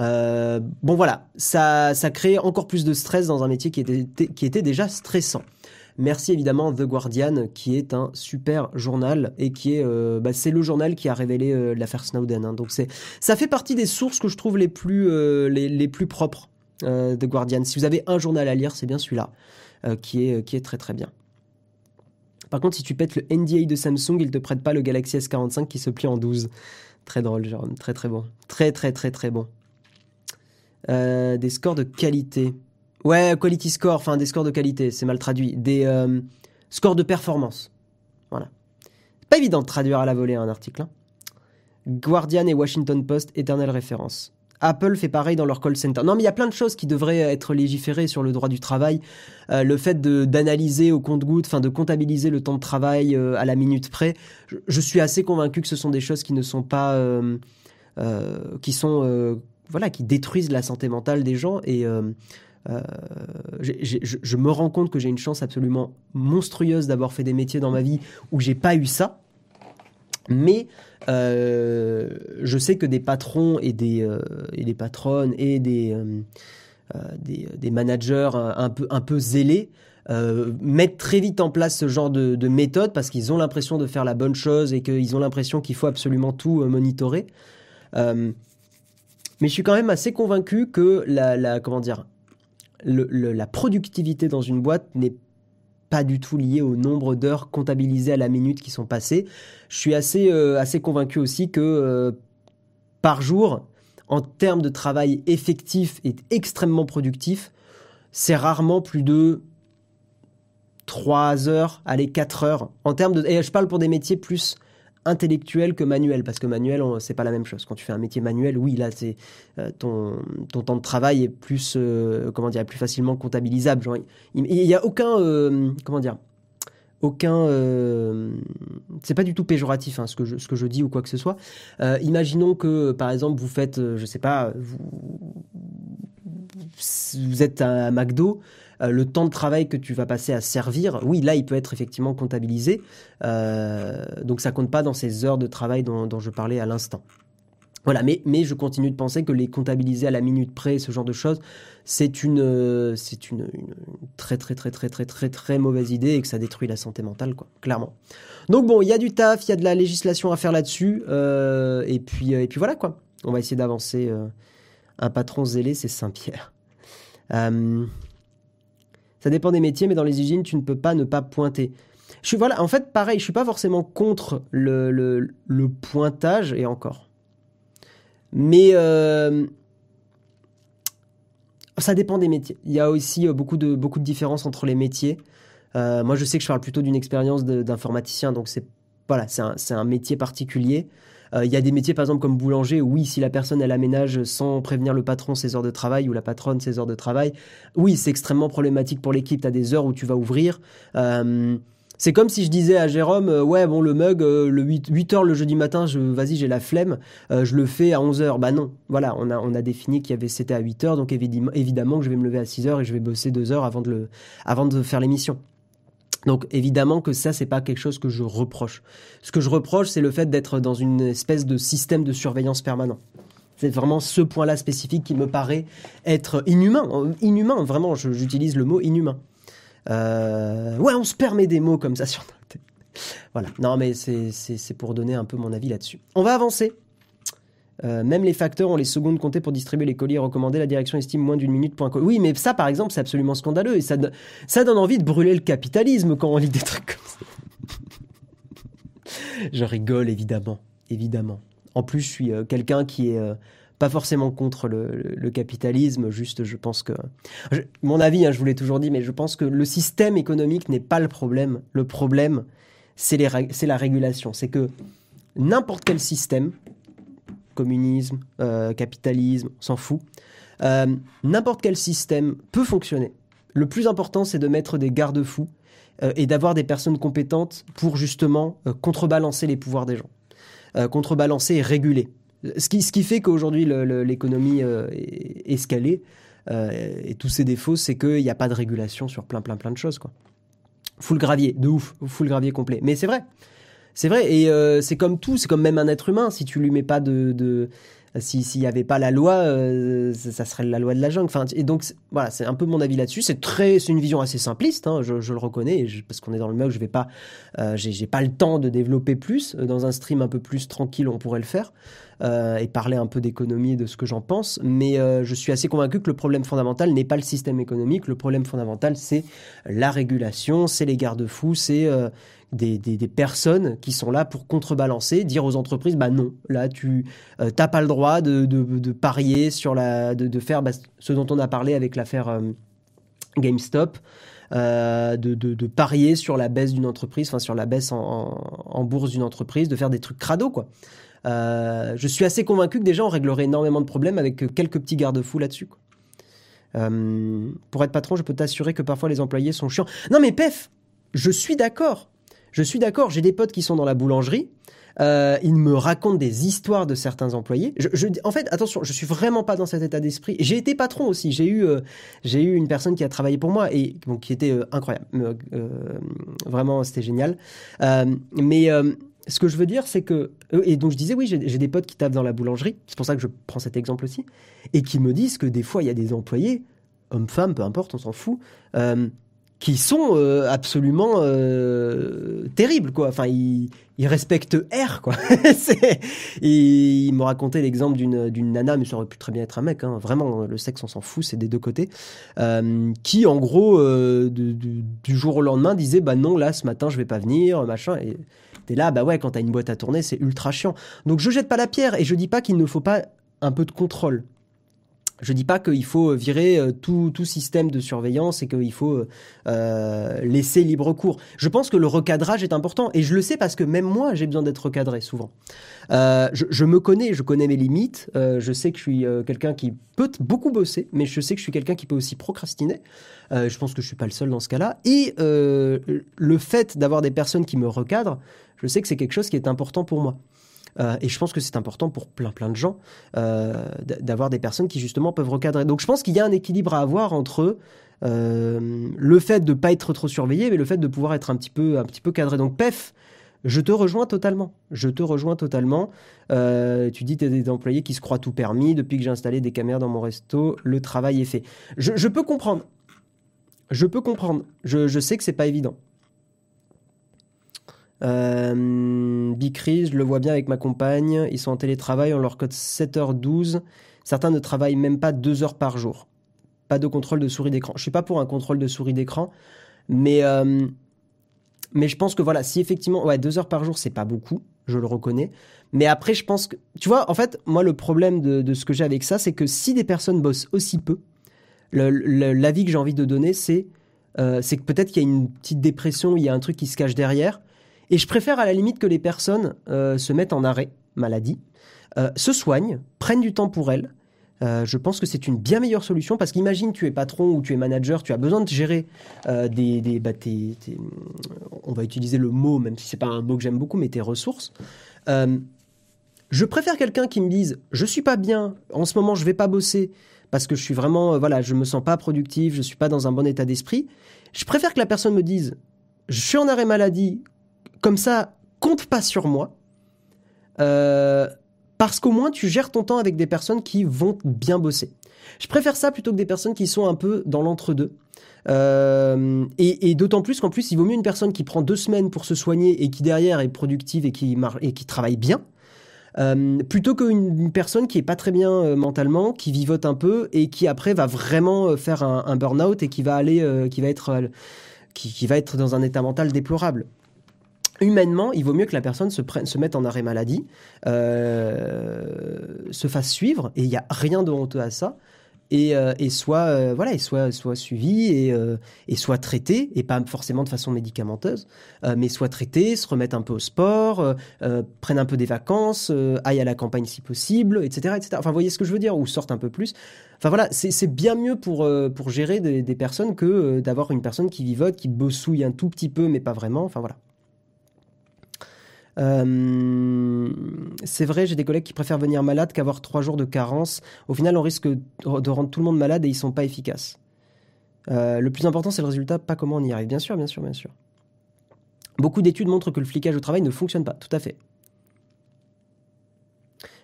Euh, bon voilà ça crée encore plus de stress dans un métier qui était déjà stressant Merci évidemment The Guardian, qui est un super journal et qui est, bah, c'est le journal qui a révélé l'affaire Snowden. hein. Donc ça fait partie des sources que je trouve les plus, propres. The Guardian. Si vous avez un journal à lire, c'est bien celui-là, qui est très très bien. Par contre, si tu pètes le NDA de Samsung, il te prête pas le Galaxy S45 qui se plie en 12. Très drôle, genre, très très bon. Très très très très bon. Euh, des scores de qualité. Ouais, quality score, enfin des scores de qualité, c'est mal traduit. Des euh, scores de performance. Voilà. Pas évident de traduire à la volée un article. hein. Guardian et Washington Post, éternelle référence. Apple fait pareil dans leur call center. Non, mais il y a plein de choses qui devraient être légiférées sur le droit du travail. Euh, le fait d'analyser au compte-goutte, enfin de comptabiliser le temps de travail euh, à la minute près. Je, suis assez convaincu que ce sont des choses qui ne sont pas, euh, qui sont, voilà, qui détruisent la santé mentale des gens et je, je me rends compte que j'ai une chance absolument monstrueuse d'avoir fait des métiers dans ma vie où j'ai pas eu ça. Mais euh, je sais que des patrons et des, euh, et des patronnes et des, euh, des, des managers un, peu, un peu zélés mettent très vite en place ce genre de, de méthode parce qu'ils ont l'impression de faire la bonne chose et qu'ils ont l'impression qu'il faut absolument tout monitorer. Mais je suis quand même assez convaincu que la, comment dire, la productivité dans une boîte n'est pas du tout liée au nombre d'heures comptabilisées à la minute qui sont passées. Je suis assez, euh, assez convaincu aussi que euh, par jour, en termes de travail effectif et extrêmement productif, c'est rarement plus de 3 heures, allez 4 heures. En termes de, et je parle pour des métiers plus intellectuel que manuel, parce que manuel, c'est pas la même chose. Quand tu fais un métier manuel, oui, là, c'est euh, ton, ton temps de travail est plus, euh, comment dire, plus facilement comptabilisable. Genre, il n'y a aucun, euh, comment dire, aucun, c'est pas du tout péjoratif hein, ce que je, ce que je dis ou quoi que ce soit. imaginons que, par exemple, vous faites, je sais pas, vous, vous êtes à McDo. Euh, le temps de travail que tu vas passer à servir, oui, là, il peut être effectivement comptabilisé. Euh, donc, ça compte pas dans ces heures de travail dont, je parlais à l'instant. Voilà, mais, je continue de penser que les comptabiliser à la minute près, ce genre de choses, c'est une, c'est une, très, très, très, très, très, très, très mauvaise idée et que ça détruit la santé mentale, quoi, clairement. Donc bon, il y a du taf, il y a de la législation à faire là-dessus, euh, et, puis, et puis voilà, quoi. On va essayer d'avancer. un patron zélé, c'est Saint-Pierre. Ça dépend des métiers, mais dans les usines, tu ne peux pas ne pas pointer. Je suis, voilà, en fait, pareil, je suis pas forcément contre le, le, pointage, et encore. Mais euh, ça dépend des métiers. Il y a aussi euh, beaucoup de, beaucoup de différences entre les métiers. Euh, moi, je sais que je parle plutôt d'une expérience d'informaticien, donc c'est voilà, un, un, métier particulier. Euh, il y a des métiers, par exemple, comme boulanger, où oui, si la personne, elle aménage sans prévenir le patron ses heures de travail ou la patronne ses heures de travail, oui, c'est extrêmement problématique pour l'équipe. Tu as des heures où tu vas ouvrir. Euh, c'est comme si je disais à Jérôme, euh, ouais, bon, le mug, le 8, 8 heures le jeudi matin, je, vas-y, j'ai la flemme, je le fais à 11 heures. Bah non, voilà, on a, on a défini qu'il y avait, c'était à 8 heures, donc évidemment, évidemment que je vais me lever à 6 heures et je vais bosser 2 heures avant avant de faire l'émission. Donc évidemment que ça c'est pas quelque chose que je reproche. Ce que je reproche c'est le fait d'être dans une espèce de système de surveillance permanent. C'est vraiment ce point-là spécifique qui me paraît être inhumain, inhumain vraiment. J'utilise le mot inhumain. Euh, ouais, on se permet des mots comme ça sur Voilà. Non mais c'est pour donner un peu mon avis là-dessus. On va avancer. Euh, même les facteurs ont les secondes comptées pour distribuer les colis recommandés. La direction estime moins d'une minute. Oui, mais ça, par exemple, c'est absolument scandaleux. Et ça, ça donne envie de brûler le capitalisme quand on lit des trucs comme ça. je rigole, évidemment. Évidemment. En plus, je suis euh, quelqu'un qui est euh, pas forcément contre le, capitalisme. Juste, je pense que. mon avis, hein, je vous l'ai toujours dit, mais je pense que le système économique n'est pas le problème. Le problème, c'est la régulation. C'est que n'importe quel système, communisme, euh, capitalisme, on s'en fout. Euh, n'importe quel système peut fonctionner. Le plus important, c'est de mettre des garde-fous euh, et d'avoir des personnes compétentes pour justement contrebalancer les pouvoirs des gens, contrebalancer et réguler. Ce qui, ce qui fait qu'aujourd'hui l'économie est escalée et tous ses défauts, c'est qu'il n'y a pas de régulation sur plein plein plein de choses. Quoi. Full gravier, de ouf, full gravier complet. Mais c'est vrai, c'est vrai, et euh, c'est comme tout, c'est comme même un être humain. Si tu lui mets pas de, de si s'il n'y avait pas la loi, euh, ça, serait la loi de la jungle. Et donc voilà, c'est un peu mon avis là-dessus. C'est très, une vision assez simpliste, hein, je, le reconnais, parce qu'on est dans le mug, je vais pas, euh, j'ai pas le temps de développer plus. Dans un stream un peu plus tranquille, on pourrait le faire euh, et parler un peu d'économie et de ce que j'en pense. Mais euh, je suis assez convaincu que le problème fondamental n'est pas le système économique. Le problème fondamental, c'est la régulation, c'est les garde-fous, c'est des, des, personnes qui sont là pour contrebalancer, dire aux entreprises, bah non, là tu euh, t'as pas le droit de, de, parier sur la, de, de faire bah, ce dont on a parlé avec l'affaire euh, GameStop, euh, de, de, parier sur la baisse d'une entreprise, enfin sur la baisse en, en, bourse d'une entreprise, de faire des trucs crado quoi. Euh, je suis assez convaincu que déjà on réglerait énormément de problèmes avec quelques petits garde-fous là-dessus. pour être patron, je peux t'assurer que parfois les employés sont chiants. Non mais pef, je suis d'accord. Je suis d'accord, j'ai des potes qui sont dans la boulangerie. Euh, ils me racontent des histoires de certains employés. En fait, attention, je suis vraiment pas dans cet état d'esprit. J'ai été patron aussi. J'ai eu, euh, j'ai eu une personne qui a travaillé pour moi et qui était euh, incroyable. vraiment, c'était génial. mais ce que je veux dire, c'est que et donc je disais oui, j'ai des potes qui tapent dans la boulangerie. C'est pour ça que je prends cet exemple aussi et qui me disent que des fois il y a des employés, hommes, femmes, peu importe, on s'en fout qui sont euh, absolument euh, terribles quoi. Enfin, ils, ils respectent R quoi. et il m'a raconté l'exemple d'une nana, mais ça aurait pu très bien être un mec. Hein. Vraiment, le sexe on s'en fout, c'est des deux côtés. Euh, qui en gros euh, du jour au lendemain disait bah non là ce matin je vais pas venir machin. Et t'es là bah ouais quand t'as une boîte à tourner c'est ultra chiant. Donc je jette pas la pierre et je dis pas qu'il ne faut pas un peu de contrôle. Je dis pas qu'il faut virer euh, tout, tout, système de surveillance et qu'il faut euh, laisser libre cours. Je pense que le recadrage est important et je le sais parce que même moi j'ai besoin d'être recadré souvent. Euh, je, me connais, je connais mes limites. Euh, je sais que je suis euh, quelqu'un qui peut beaucoup bosser, mais je sais que je suis quelqu'un qui peut aussi procrastiner. je pense que je suis pas le seul dans ce cas-là. Et le fait d'avoir des personnes qui me recadrent, je sais que c'est quelque chose qui est important pour moi. Euh, et je pense que c'est important pour plein plein de gens euh, d'avoir des personnes qui justement peuvent recadrer. Donc je pense qu'il y a un équilibre à avoir entre euh, le fait de pas être trop surveillé, mais le fait de pouvoir être un petit peu un petit peu cadré. Donc PEF, je te rejoins totalement. Je te rejoins totalement. tu dis, tu es des employés qui se croient tout permis. Depuis que j'ai installé des caméras dans mon resto, le travail est fait. Je, je peux comprendre. Je peux comprendre. Je, je sais que c'est pas évident. Euh, Bicris, je le vois bien avec ma compagne. Ils sont en télétravail, on leur code 7h12. Certains ne travaillent même pas 2 heures par jour. Pas de contrôle de souris d'écran. Je suis pas pour un contrôle de souris d'écran, mais euh, mais je pense que voilà, si effectivement, ouais, 2 heures par jour, c'est pas beaucoup, je le reconnais. Mais après, je pense que, tu vois, en fait, moi, le problème de, ce que j'ai avec ça, c'est que si des personnes bossent aussi peu, l'avis que j'ai envie de donner, c'est euh, c'est que peut-être qu'il y a une petite dépression, il y a un truc qui se cache derrière, et je préfère à la limite que les personnes euh, se mettent en arrêt maladie, euh, se soignent, prennent du temps pour elles. Euh, je pense que c'est une bien meilleure solution parce qu'imagine tu es patron ou tu es manager, tu as besoin de gérer des, des bah, on va utiliser le mot même si c'est pas un mot que j'aime beaucoup, mais tes ressources. je préfère quelqu'un qui me dise je suis pas bien, en ce moment je vais pas bosser parce que je suis vraiment voilà, je me sens pas productif, je suis pas dans un bon état d'esprit. Je préfère que la personne me dise je suis en arrêt maladie, comme ça, compte pas sur moi. Euh, parce qu'au moins, tu gères ton temps avec des personnes qui vont bien bosser. Je préfère ça plutôt que des personnes qui sont un peu dans l'entre-deux. Euh, et, d'autant plus qu'en plus, il vaut mieux une personne qui prend deux semaines pour se soigner et qui derrière est productive et qui, travaille bien, euh, plutôt qu'une personne qui est pas très bien mentalement, qui vivote un peu et qui après va vraiment faire un, burn-out et qui va aller, qui va être dans un état mental déplorable humainement, il vaut mieux que la personne se, prenne, se mette en arrêt maladie, euh, se fasse suivre, et il n'y a rien de honteux à ça, et, euh, soit euh, voilà, et soit soit suivi et, et soit traité, et pas forcément de façon médicamenteuse, mais soit traité, se remettre un peu au sport, prenne un peu des vacances, aille à la campagne si possible, etc., etc. Enfin, vous voyez ce que je veux dire, ou sorte un peu plus. Enfin voilà, c'est bien mieux pour pour gérer des, des personnes que d'avoir une personne qui vivote, qui bossouille un tout petit peu, mais pas vraiment. Enfin voilà. Euh, c'est vrai, j'ai des collègues qui préfèrent venir malade qu'avoir trois jours de carence. Au final, on risque de rendre tout le monde malade et ils sont pas efficaces. Euh, le plus important, c'est le résultat, pas comment on y arrive. Bien sûr, bien sûr, bien sûr. Beaucoup d'études montrent que le flicage au travail ne fonctionne pas. Tout à fait.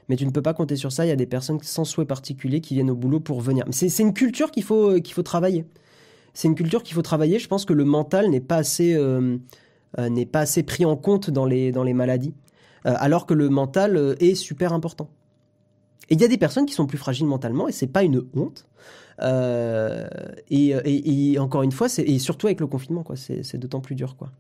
Mais tu ne peux pas compter sur ça. Il y a des personnes sans souhait particulier qui viennent au boulot pour venir. C'est une culture qu'il faut, qu'il faut travailler. C'est une culture qu'il faut travailler. Je pense que le mental n'est pas assez. Euh, euh, n'est pas assez pris en compte dans les, dans les maladies, euh, alors que le mental euh, est super important. Et il y a des personnes qui sont plus fragiles mentalement, et c'est pas une honte. et, encore une fois, et surtout avec le confinement, quoi, c'est d'autant plus dur, quoi.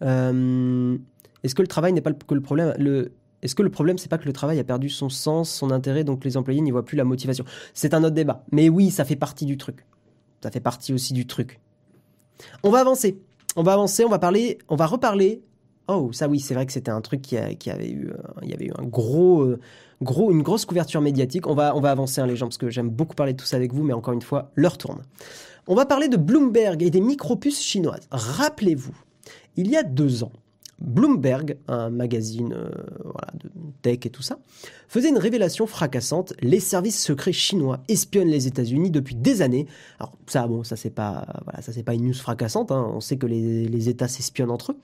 Est-ce que le travail n'est pas que le problème le, Est-ce que le problème, c'est pas que le travail a perdu son sens, son intérêt, donc les employés n'y voient plus la motivation? C'est un autre débat. Mais oui, ça fait partie du truc. Ça fait partie aussi du truc. On va avancer. On va avancer, on va parler, on va reparler. Oh, ça oui, c'est vrai que c'était un truc qui, avait eu, euh, il y avait eu un gros, euh, gros, une grosse couverture médiatique. On va, on va avancer, hein, les gens, parce que j'aime beaucoup parler de tout ça avec vous, mais encore une fois, l'heure tourne. On va parler de Bloomberg et des micropuces chinoises. Rappelez-vous, il y a deux ans, Bloomberg, un magazine euh, de tech et tout ça, faisait une révélation fracassante. Les services secrets chinois espionnent les États-Unis depuis des années. Alors ça, bon, ça c'est pas, voilà, ça c'est pas une news fracassante. Hein. On sait que les, États s'espionnent entre eux,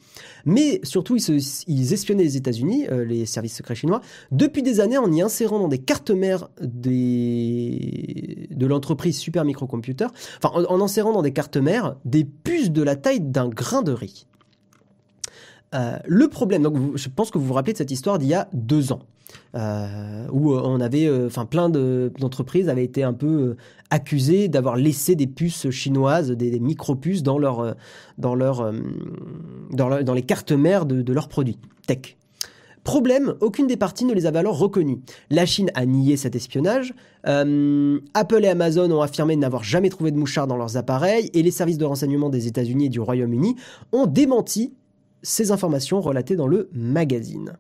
mais surtout ils, espionnaient les États-Unis, euh, les services secrets chinois, depuis des années en y insérant dans des cartes mères de l'entreprise Super Microcomputer, enfin en, en insérant dans des cartes mères des puces de la taille d'un grain de riz. Euh, le problème, donc je pense que vous vous rappelez de cette histoire d'il y a deux ans, euh, où euh, on avait, enfin plein d'entreprises avaient été un peu accusées d'avoir laissé des puces chinoises, des, micro-puces dans leur, dans leur, dans, les cartes mères de, leurs produits tech. Problème, aucune des parties ne les avait alors reconnus. La Chine a nié cet espionnage, Apple et Amazon ont affirmé n'avoir jamais trouvé de mouchards dans leurs appareils, et les services de renseignement des États-Unis et du Royaume-Uni ont démenti ces informations relatées dans le magazine.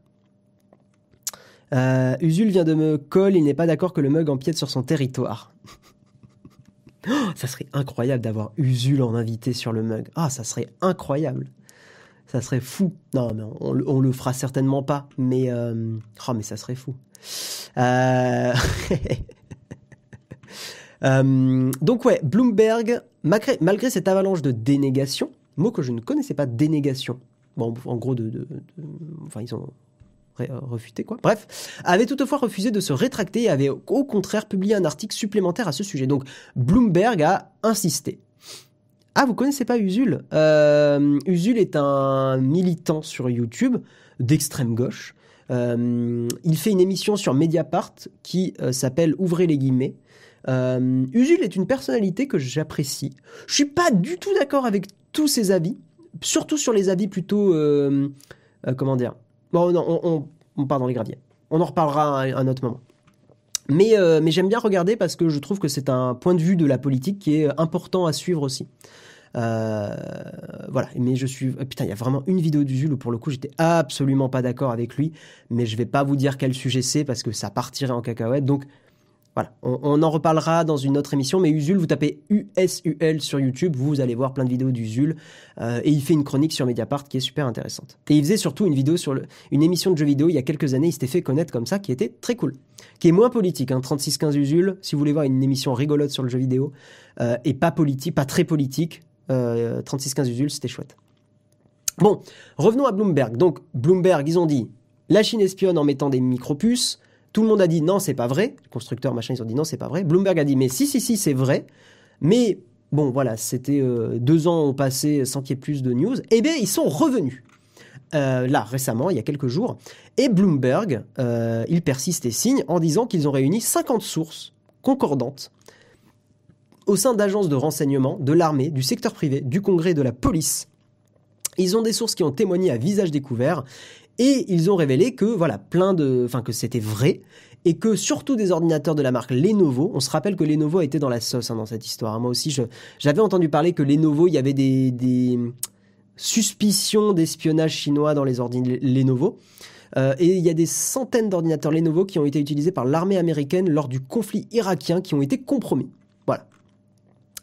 Euh, Usul vient de me call, il n'est pas d'accord que le mug empiète sur son territoire. Oh, ça serait incroyable d'avoir Usul en invité sur le mug. Ah, ça serait incroyable. Ça serait fou. Non, mais on, on le fera certainement pas. Mais, euh, oh, mais ça serait fou. Euh... euh, donc ouais, Bloomberg, malgré, malgré, cette avalanche de dénégation, mot que je ne connaissais pas, dénégation. En gros, ils ont refuté quoi. Bref, avait toutefois refusé de se rétracter et avait au contraire publié un article supplémentaire à ce sujet. Donc Bloomberg a insisté. Ah, vous connaissez pas Usul? Euh, Usul est un militant sur YouTube d'extrême gauche. Euh, il fait une émission sur Mediapart qui euh, s'appelle Ouvrez les guillemets. Euh, Usul est une personnalité que j'apprécie. Je suis pas du tout d'accord avec tous ses avis, surtout sur les avis plutôt euh, euh, comment dire Bon, non, on, on, part dans les graviers. On en reparlera à un autre moment. Mais, euh, mais j'aime bien regarder parce que je trouve que c'est un point de vue de la politique qui est important à suivre aussi. Voilà, mais je suis. Putain, il y a vraiment une vidéo d'Usul où pour le coup j'étais absolument pas d'accord avec lui, mais je vais pas vous dire quel sujet c'est parce que ça partirait en cacahuète. Donc voilà, on, en reparlera dans une autre émission, mais Usul, vous tapez USUL sur YouTube, vous allez voir plein de vidéos d'Usul, euh, et il fait une chronique sur Mediapart qui est super intéressante. Et il faisait surtout une vidéo sur une émission de jeux vidéo il y a quelques années, il s'était fait connaître comme ça, qui était très cool, qui est moins politique, hein, 3615 Usul, si vous voulez voir une émission rigolote sur le jeu vidéo, euh, et pas politique, pas très politique, euh, 3615 Usul, c'était chouette. Bon, revenons à Bloomberg. Donc, Bloomberg, ils ont dit, la Chine espionne en mettant des micropuces, tout le monde a dit non, c'est pas vrai. Les constructeurs, machin, ils ont dit non, c'est pas vrai. Bloomberg a dit mais si, si, si, c'est vrai. Mais bon, voilà, c'était euh, deux ans ont passé sans qu'il y ait plus de news. Eh bien, ils sont revenus. Euh, là, récemment, il y a quelques jours. Et Bloomberg, euh, il persiste et signe en disant qu'ils ont réuni 50 sources concordantes au sein d'agences de renseignement, de l'armée, du secteur privé, du Congrès, de la police. Ils ont des sources qui ont témoigné à visage découvert et ils ont révélé que voilà, plein de, enfin que c'était vrai et que surtout des ordinateurs de la marque Lenovo, on se rappelle que Lenovo a été dans la sauce hein, dans cette histoire. Moi aussi, j'avais entendu parler que Lenovo, il y avait des, des suspicions d'espionnage chinois dans les ordinateurs Lenovo. Euh, et il y a des centaines d'ordinateurs Lenovo qui ont été utilisés par l'armée américaine lors du conflit irakien qui ont été compromis.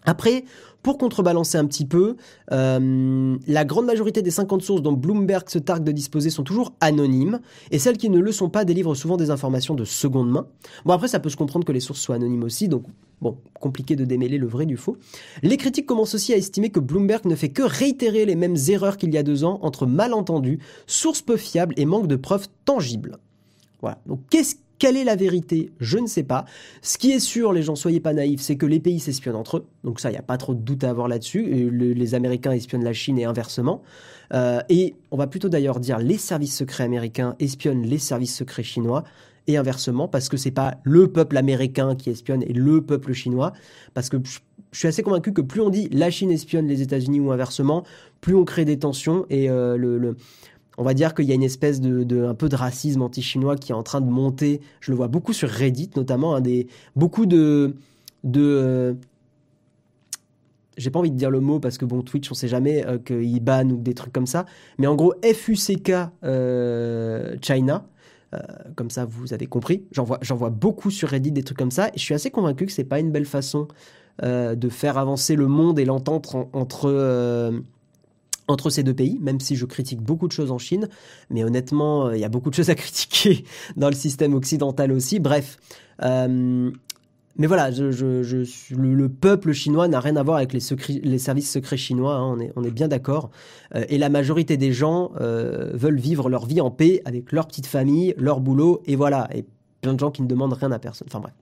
Après, pour contrebalancer un petit peu, euh, la grande majorité des 50 sources dont Bloomberg se targue de disposer sont toujours anonymes, et celles qui ne le sont pas délivrent souvent des informations de seconde main. Bon après ça peut se comprendre que les sources soient anonymes aussi, donc bon, compliqué de démêler le vrai du faux. Les critiques commencent aussi à estimer que Bloomberg ne fait que réitérer les mêmes erreurs qu'il y a deux ans entre malentendus, sources peu fiables et manque de preuves tangibles. Voilà. Donc qu'est-ce quelle est la vérité? Je ne sais pas. Ce qui est sûr, les gens, soyez pas naïfs, c'est que les pays s'espionnent entre eux. Donc ça, il n'y a pas trop de doute à avoir là-dessus. Le, les Américains espionnent la Chine et inversement. Euh, et on va plutôt d'ailleurs dire les services secrets américains espionnent les services secrets chinois et inversement parce que c'est pas le peuple américain qui espionne et le peuple chinois parce que je, suis assez convaincu que plus on dit la Chine espionne les États-Unis ou inversement, plus on crée des tensions et euh, le on va dire qu'il y a une espèce de, un peu de racisme anti-chinois qui est en train de monter. Je le vois beaucoup sur Reddit, notamment, des, beaucoup de, euh, j'ai pas envie de dire le mot parce que bon Twitch on sait jamais euh, qu'ils bannent ou des trucs comme ça, mais en gros FUCK euh, China, comme ça vous avez compris. J'en vois, beaucoup sur Reddit des trucs comme ça et je suis assez convaincu que c'est pas une belle façon de faire avancer le monde et l'entente en, entre entre ces deux pays, même si je critique beaucoup de choses en Chine, mais honnêtement, euh, il y a beaucoup de choses à critiquer dans le système occidental aussi. Bref, euh, mais voilà, le, le, peuple chinois n'a rien à voir avec les, services secrets chinois, hein, on, est, bien d'accord. Euh, et la majorité des gens veulent vivre leur vie en paix avec leur petite famille, leur boulot, et voilà. Et plein de gens qui ne demandent rien à personne. Enfin bref.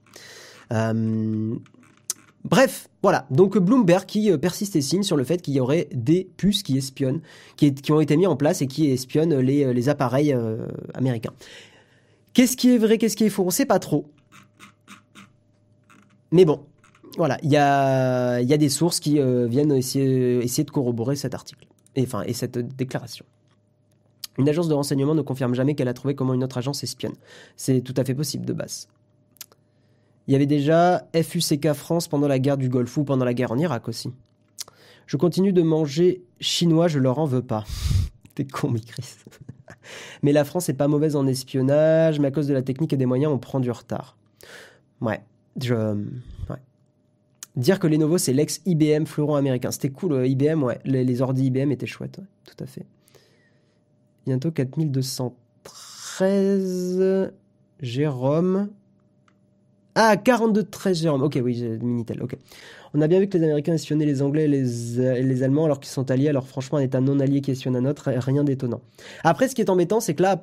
Bref, voilà. Donc Bloomberg qui euh, persiste et signe sur le fait qu'il y aurait des puces qui espionnent, qui, ont été mis en place et qui espionnent les, euh, appareils euh, américains. Qu'est-ce qui est vrai, qu'est-ce qui est faux? On sait pas trop. Mais bon, voilà, il y a, des sources qui viennent essayer, de corroborer cet article, enfin, et cette déclaration. Une agence de renseignement ne confirme jamais qu'elle a trouvé comment une autre agence espionne. C'est tout à fait possible de base. Il y avait déjà FUCK France pendant la guerre du Golfe ou pendant la guerre en Irak aussi. Je continue de manger chinois, je leur en veux pas. T'es con, mi Chris. mais la France est pas mauvaise en espionnage, mais à cause de la technique et des moyens, on prend du retard. Ouais. Ouais. Dire que Lenovo c'est l'ex IBM fleuron américain, c'était cool. euh, IBM, ouais, les, les ordi IBM étaient chouettes, ouais, tout à fait. Bientôt 4213 Jérôme. Ah, 42 13 Jérôme. Ok, oui, j'ai Minitel. Ok. On a bien vu que les Américains espionnaient les Anglais et les, et les Allemands alors qu'ils sont alliés. Alors franchement, un État non allié qui espionne un autre, rien d'étonnant. Après, ce qui est embêtant, c'est que là,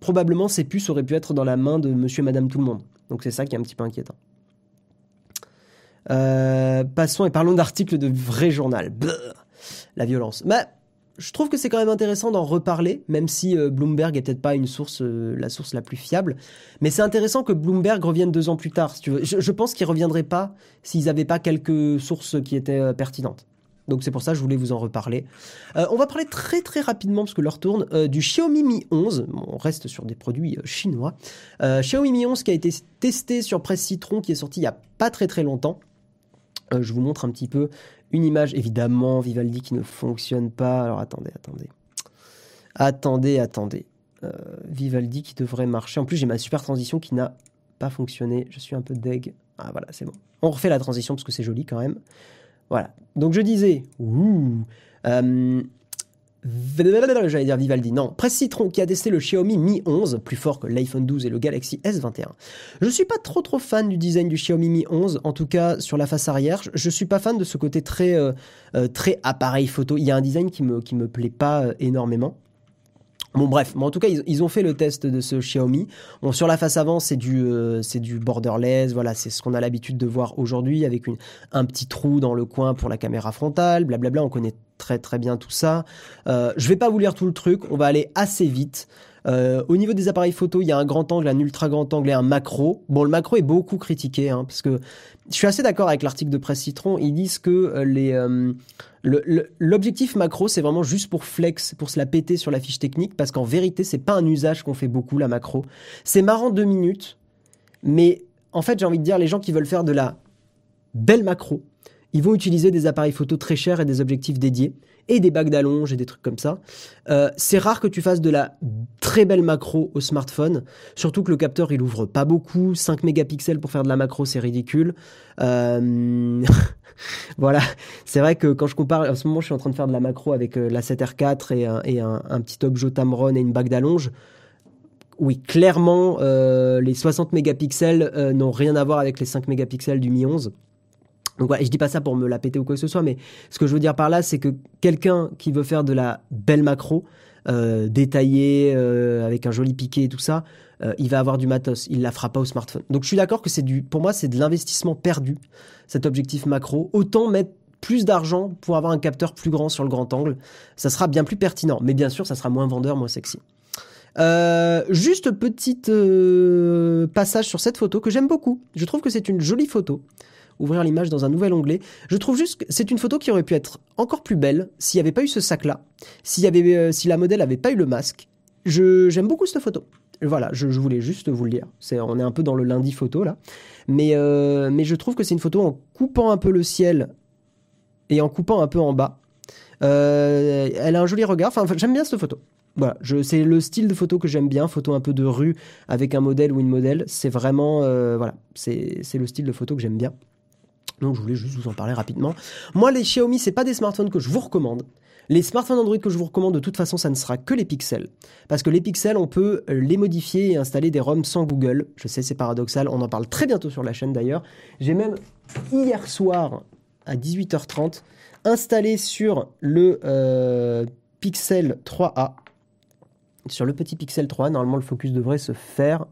probablement, ces puces auraient pu être dans la main de Monsieur et Madame tout le monde. Donc c'est ça qui est un petit peu inquiétant. Euh, passons et parlons d'articles de vrai journal. La violence. Mais je trouve que c'est quand même intéressant d'en reparler, même si euh, Bloomberg est peut-être pas euh, la source la plus fiable. Mais c'est intéressant que Bloomberg revienne deux ans plus tard. Je, pense qu'ils reviendraient pas s'ils n'avaient pas quelques sources qui étaient euh, pertinentes. Donc c'est pour ça que je voulais vous en reparler. On va parler très très rapidement, parce que l'heure tourne, du Xiaomi Mi 11. Bon, on reste sur des produits chinois. Xiaomi Mi 11 qui a été testé sur Presse Citron, qui est sorti il y a pas très très longtemps. Euh, je vous montre un petit peu une image, évidemment, Vivaldi qui ne fonctionne pas. Alors attendez, attendez. Attendez, attendez. Euh, Vivaldi qui devrait marcher. En plus, j'ai ma super transition qui n'a pas fonctionné. Je suis un peu deg. Ah voilà, c'est bon. On refait la transition parce que c'est joli quand même. Voilà. Donc je disais, euh, j'allais dire Vivaldi, non, Presse Citron qui a testé le Xiaomi Mi 11, plus fort que l'iPhone 12 et le Galaxy S21. Je suis pas trop trop fan du design du Xiaomi Mi 11, en tout cas sur la face arrière. Je, suis pas fan de ce côté très euh, euh, très appareil photo. Il y a un design qui me qui me plaît pas euh, énormément. Bon bref, mais en tout cas ils, ils ont fait le test de ce Xiaomi. Bon sur la face avant c'est du euh, c'est du borderless, voilà c'est ce qu'on a l'habitude de voir aujourd'hui avec une, un petit trou dans le coin pour la caméra frontale, blablabla. On connaît très très bien tout ça. Euh, je vais pas vous lire tout le truc, on va aller assez vite. Euh, au niveau des appareils photo, il y a un grand angle, un ultra grand angle et un macro. Bon, le macro est beaucoup critiqué, hein, parce que je suis assez d'accord avec l'article de Presse Citron. Ils disent que euh, euh, l'objectif macro, c'est vraiment juste pour flex, pour se la péter sur la fiche technique, parce qu'en vérité, c'est pas un usage qu'on fait beaucoup la macro. C'est marrant deux minutes, mais en fait, j'ai envie de dire, les gens qui veulent faire de la belle macro, ils vont utiliser des appareils photo très chers et des objectifs dédiés et des bagues d'allonge et des trucs comme ça. Euh, c'est rare que tu fasses de la très belle macro au smartphone, surtout que le capteur il ouvre pas beaucoup, 5 mégapixels pour faire de la macro c'est ridicule. Euh, voilà, c'est vrai que quand je compare, en ce moment je suis en train de faire de la macro avec euh, la 7R4 et, un, et un, un petit Objo Tamron et une bague d'allonge. Oui, clairement, les 60 mégapixels n'ont rien à voir avec les 5 mégapixels du Mi 11. Donc et je dis pas ça pour me la péter ou quoi que ce soit, mais ce que je veux dire par là, c'est que quelqu'un qui veut faire de la belle macro, euh, détaillée, euh, avec un joli piqué et tout ça, euh, il va avoir du matos. Il la fera pas au smartphone. Donc je suis d'accord que c'est du, pour moi, c'est de l'investissement perdu, cet objectif macro. Autant mettre plus d'argent pour avoir un capteur plus grand sur le grand angle. Ça sera bien plus pertinent. Mais bien sûr, ça sera moins vendeur, moins sexy. Juste petit euh, passage sur cette photo que j'aime beaucoup. Je trouve que c'est une jolie photo. Ouvrir l'image dans un nouvel onglet. Je trouve juste que c'est une photo qui aurait pu être encore plus belle s'il n'y avait pas eu ce sac-là, euh, si la modèle avait pas eu le masque. Je j'aime beaucoup cette photo. Voilà, je, voulais juste vous le dire. On est un peu dans le lundi photo là, mais euh, mais je trouve que c'est une photo en coupant un peu le ciel et en coupant un peu en bas. Euh, elle a un joli regard. Enfin, j'aime bien cette photo. Voilà, c'est le style de photo que j'aime bien, photo un peu de rue avec un modèle ou une modèle. C'est vraiment, voilà, c'est le style de photo que j'aime bien. Donc je voulais juste vous en parler rapidement. Moi, les Xiaomi, c'est pas des smartphones que je vous recommande. Les smartphones Android que je vous recommande, de toute façon, ça ne sera que les pixels. Parce que les pixels, on peut les modifier et installer des ROM sans Google. Je sais, c'est paradoxal. On en parle très bientôt sur la chaîne d'ailleurs. J'ai même, hier soir, à 18h30, installé sur le euh, Pixel 3A. Sur le petit Pixel 3A, normalement, le focus devrait se faire.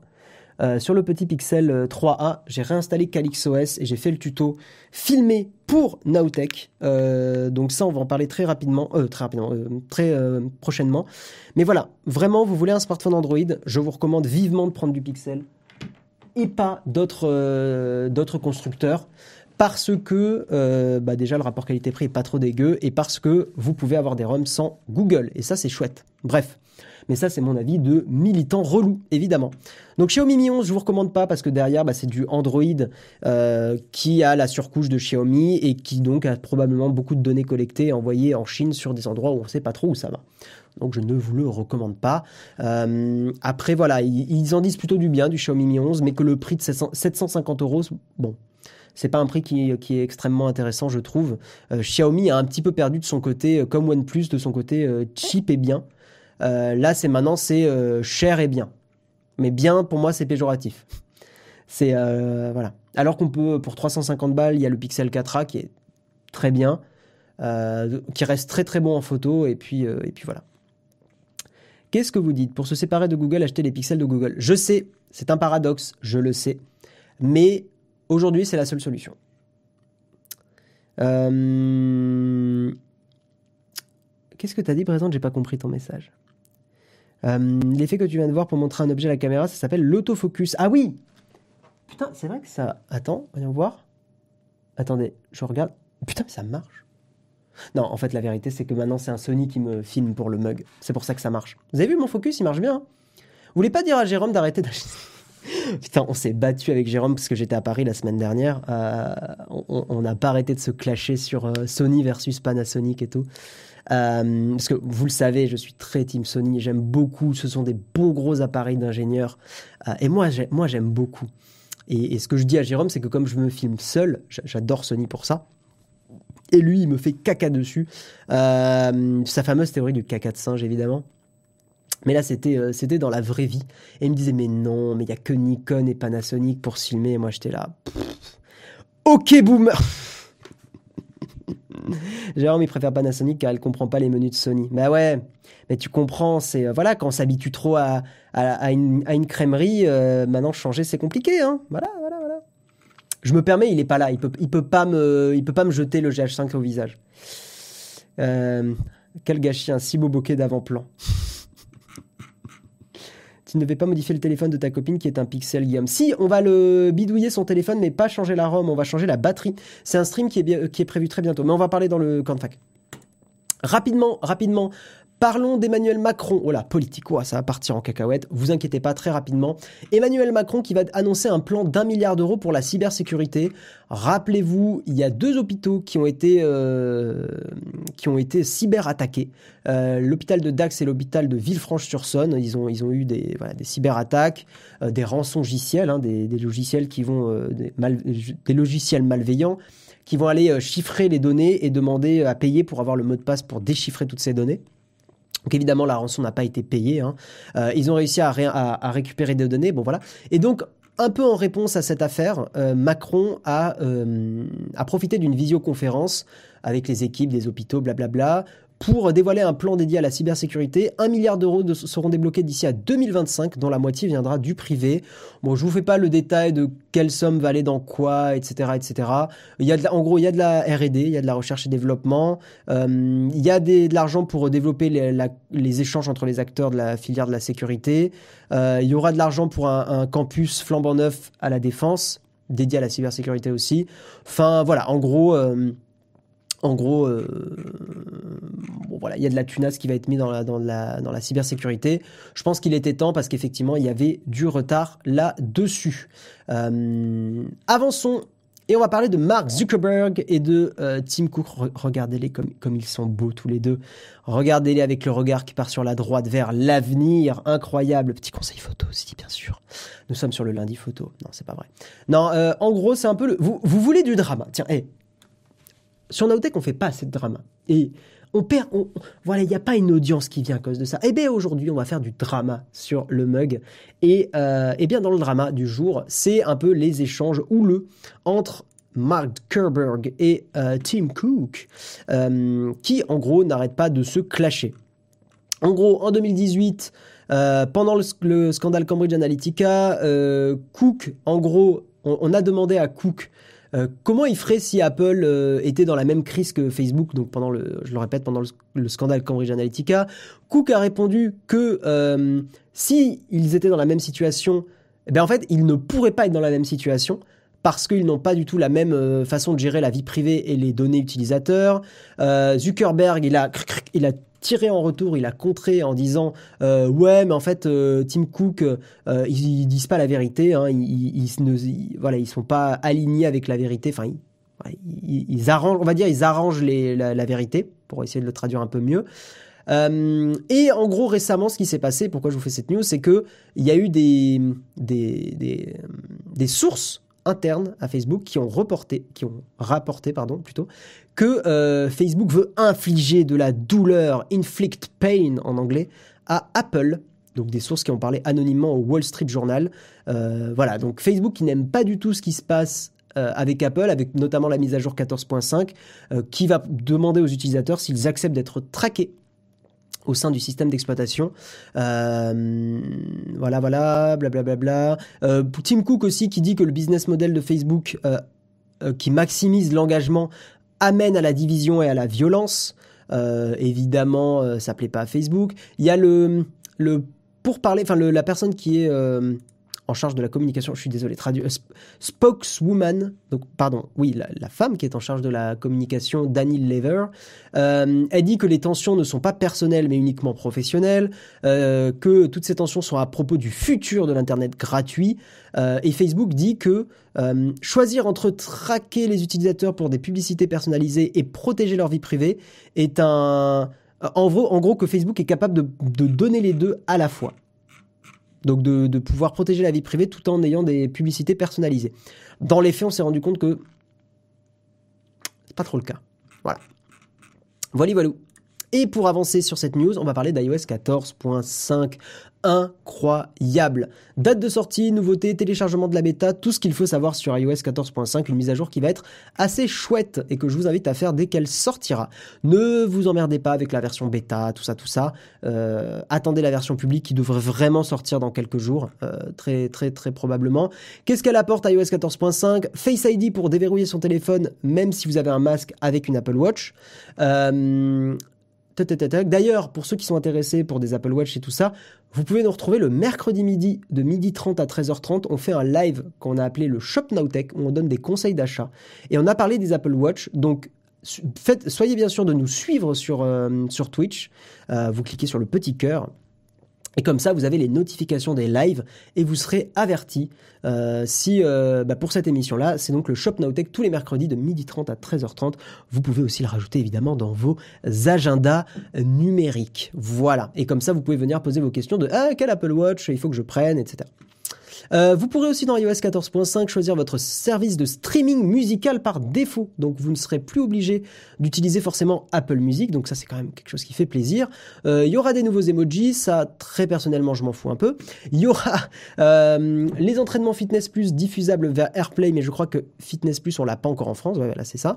Euh, sur le petit Pixel euh, 3A, j'ai réinstallé CalyxOS et j'ai fait le tuto filmé pour Nowtech. Euh, donc ça, on va en parler très rapidement, euh, très rapidement, euh, très euh, prochainement. Mais voilà, vraiment, vous voulez un smartphone Android, je vous recommande vivement de prendre du Pixel et pas d'autres euh, constructeurs parce que euh, bah déjà le rapport qualité-prix est pas trop dégueu et parce que vous pouvez avoir des ROM sans Google et ça c'est chouette. Bref, Mais ça, c'est mon avis de militant relou, évidemment. Donc Xiaomi Mi 11, je vous recommande pas parce que derrière, bah, c'est du Android euh, qui a la surcouche de Xiaomi et qui donc a probablement beaucoup de données collectées et envoyées en Chine sur des endroits où on ne sait pas trop où ça va. Donc je ne vous le recommande pas. Euh, après voilà, ils, en disent plutôt du bien du Xiaomi Mi 11, mais que le prix de 750 euros, bon, c'est pas un prix qui, est extrêmement intéressant, je trouve. Euh, Xiaomi a un petit peu perdu de son côté, comme OnePlus, de son côté euh, cheap et bien. Là, c'est maintenant, c'est cher et bien. Mais bien, pour moi, c'est péjoratif. C'est voilà. Alors qu'on peut, pour 350 balles, il y a le Pixel 4a qui est très bien, qui reste très très bon en photo, et puis voilà. Qu'est-ce que vous dites? Pour se séparer de Google, acheter les pixels de Google. Je sais, c'est un paradoxe, je le sais. Mais Aujourd'hui, c'est la seule solution. Euh, qu'est-ce que tu as dit, présente J'ai pas compris ton message. Euh, l'effet que tu viens de voir pour montrer un objet à la caméra, ça s'appelle l'autofocus. Ah oui Putain, c'est vrai que ça. Attends, voyons voir. Attendez, je regarde. Putain, ça marche. Non, en fait, la vérité, c'est que maintenant, c'est un Sony qui me filme pour le mug. C'est pour ça que ça marche. Vous avez vu mon focus Il marche bien. Hein Vous voulez pas dire à Jérôme d'arrêter d'acheter Putain, on s'est battu avec Jérôme parce que j'étais à Paris la semaine dernière. Euh, on n'a pas arrêté de se clasher sur euh, Sony versus Panasonic et tout. Euh, parce que vous le savez, je suis très team Sony. J'aime beaucoup. Ce sont des bons gros appareils d'ingénieurs. et moi, moi, j'aime beaucoup. Et, ce que je dis à Jérôme, c'est que comme je me filme seul, j'adore Sony pour ça. Et lui, il me fait caca dessus. sa fameuse théorie du caca de singe, évidemment. Mais là, c'était euh, c'était dans la vraie vie. Et il me disait, mais non, mais il y a que Nikon et Panasonic pour filmer. Et moi, j'étais là. ok, boomer Jérôme, il préfère Panasonic car elle comprend pas les menus de Sony. Bah ouais, mais tu comprends, c'est euh, voilà, quand on s'habitue trop à, à, une, à, une, crèmerie, euh, maintenant changer c'est compliqué, hein. Voilà, voilà, voilà. Je me permets, il est pas là, il peut, il peut pas me, il peut pas me jeter le GH5 au visage. quel gâchis, un si beau bokeh d'avant-plan. Tu ne vais pas modifier le téléphone de ta copine qui est un Pixel Guillaume. Si, on va le bidouiller son téléphone, mais pas changer la ROM, on va changer la batterie. C'est un stream qui est, qui est prévu très bientôt, mais on va parler dans le camp fac. Rapidement, rapidement, Parlons d'Emmanuel Macron. Oh là, politico, ça va partir en cacahuète. Vous inquiétez pas, très rapidement. Emmanuel Macron qui va annoncer un plan d'un milliard d'euros pour la cybersécurité. Rappelez-vous, il y a deux hôpitaux qui ont été, euh, été cyberattaqués. Euh, l'hôpital de Dax et l'hôpital de Villefranche-sur-Saône. Ils ont, ils ont eu des, cyberattaques, euh, des rançongiciels, hein, des, logiciels qui vont, des logiciels malveillants qui vont aller chiffrer les données et demander à payer pour avoir le mot de passe pour déchiffrer toutes ces données. Donc évidemment, la rançon n'a pas été payée. Hein. Euh, ils ont réussi à, récupérer des données. Bon voilà. Et donc, un peu en réponse à cette affaire, euh, Macron euh, a profité d'une visioconférence avec les équipes des hôpitaux, blablabla, pour dévoiler un plan dédié à la cybersécurité. Un milliard d'euros seront débloqués d'ici à 2025, dont la moitié viendra du privé. Bon, je vous fais pas le détail de quelle somme va aller dans quoi, etc., etc. Il y a de en gros, il y a de la R&D, il y a de la recherche et développement. Euh, il y a de l'argent pour développer les, échanges entre les acteurs de la filière de la sécurité. Euh, il y aura de l'argent pour un, campus flambant neuf à la défense, dédié à la cybersécurité aussi. Enfin, voilà, en gros. Euh, en gros, euh, voilà, il y a de la tunasse qui va être mise dans la, dans la, dans la cybersécurité. Je pense qu'il était temps parce qu'effectivement, il y avait du retard là-dessus. Euh, avançons et on va parler de Mark Zuckerberg et de euh, Tim Cook. Regardez-les comme, comme ils sont beaux tous les deux. Regardez-les avec le regard qui part sur la droite vers l'avenir. Incroyable. Petit conseil photo aussi, bien sûr. Nous sommes sur le lundi photo. Non, c'est pas vrai. Non, en gros, c'est un peu le... Vous, vous voulez du drama Tiens, hé, sur Nowtech, on fait pas assez de drama. Et on perd, voilà, il n'y a pas une audience qui vient à cause de ça. Eh bien aujourd'hui, on va faire du drama sur le mug. Et, euh, eh bien dans le drama du jour, c'est un peu les échanges houleux entre Mark Zuckerberg et euh, Tim Cook, euh, qui en gros n'arrêtent pas de se clasher. En gros, en 2018, pendant le, scandale Cambridge Analytica, Cook, en gros, on, a demandé à Cook euh, comment il ferait si Apple euh, était dans la même crise que Facebook, donc pendant le, je le répète, pendant le, scandale Cambridge Analytica? Cook a répondu que euh, si ils étaient dans la même situation, eh ben en fait, ils ne pourraient pas être dans la même situation parce qu'ils n'ont pas du tout la même façon de gérer la vie privée et les données utilisateurs. Zuckerberg, il a, il a tiré en retour, il a contré en disant euh, ouais, mais en fait, Tim Cook, ils, disent pas la vérité, hein, ils, ne, voilà, ils sont pas alignés avec la vérité. Enfin, ils, arrangent, on va dire, ils arrangent la, vérité pour essayer de le traduire un peu mieux. Euh, et en gros, récemment, ce qui s'est passé, pourquoi je vous fais cette news, c'est que il y a eu des, des, des, sources internes à Facebook qui ont reporté, qui ont rapporté, plutôt, que euh, Facebook veut infliger de la douleur, inflict pain en anglais, à Apple. Donc des sources qui ont parlé anonymement au Wall Street Journal. Euh, voilà, donc Facebook qui n'aime pas du tout ce qui se passe avec Apple, avec notamment la mise à jour 14.5, qui va demander aux utilisateurs s'ils acceptent d'être traqués au sein du système d'exploitation. Euh, voilà, voilà, blablabla. Bla, bla. Euh, Tim Cook aussi qui dit que le business model de Facebook euh, euh, qui maximise l'engagement amène à la division et à la violence. Évidemment, ça plaît pas à Facebook. Il y a le, le pour parler, enfin la personne qui est en charge de la communication, je suis désolé, traduire, spokeswoman, donc pardon, oui, la, femme qui est en charge de la communication, Dani Lever, euh, elle dit que les tensions ne sont pas personnelles mais uniquement professionnelles, euh, que toutes ces tensions sont à propos du futur de l'Internet gratuit, euh, et Facebook dit que choisir entre traquer les utilisateurs pour des publicités personnalisées et protéger leur vie privée est un... En gros que Facebook est capable de donner les deux à la fois. Donc de, pouvoir protéger la vie privée tout en ayant des publicités personnalisées. Dans les faits, on s'est rendu compte que c'est pas trop le cas. Voilà. Voilà, voilà. Et pour avancer sur cette news, on va parler d'iOS 14.5 incroyable. Date de sortie, nouveauté, téléchargement de la bêta, tout ce qu'il faut savoir sur iOS 14.5, une mise à jour qui va être assez chouette et que je vous invite à faire dès qu'elle sortira. Ne vous emmerdez pas avec la version bêta, tout ça, tout ça. Euh, attendez la version publique qui devrait vraiment sortir dans quelques jours, euh, très très très probablement. Qu'est-ce qu'elle apporte iOS 14.5 Face ID pour déverrouiller son téléphone, même si vous avez un masque avec une Apple Watch. Euh, D'ailleurs, pour ceux qui sont intéressés pour des Apple Watch et tout ça, vous pouvez nous retrouver le mercredi midi de midi 30 à 13h30. On fait un live qu'on a appelé le Shop Now Tech où on donne des conseils d'achat. Et on a parlé des Apple Watch. Donc, soyez bien sûr de nous suivre sur, euh, sur Twitch. Euh, vous cliquez sur le petit cœur et comme ça, vous avez les notifications des lives et vous serez averti euh, si euh, bah pour cette émission-là, c'est donc le Shop Nowtech tous les mercredis de 12h30 à 13h30. Vous pouvez aussi le rajouter évidemment dans vos agendas numériques. Voilà. Et comme ça, vous pouvez venir poser vos questions de ah, quel Apple Watch? Il faut que je prenne, etc. Euh, vous pourrez aussi dans iOS 14.5 choisir votre service de streaming musical par défaut. Donc vous ne serez plus obligé d'utiliser forcément Apple Music. Donc ça c'est quand même quelque chose qui fait plaisir. Euh, il y aura des nouveaux emojis. Ça très personnellement je m'en fous un peu. Il y aura euh, les entraînements Fitness Plus diffusables vers AirPlay. Mais je crois que Fitness Plus on l'a pas encore en France. Ouais, voilà c'est ça.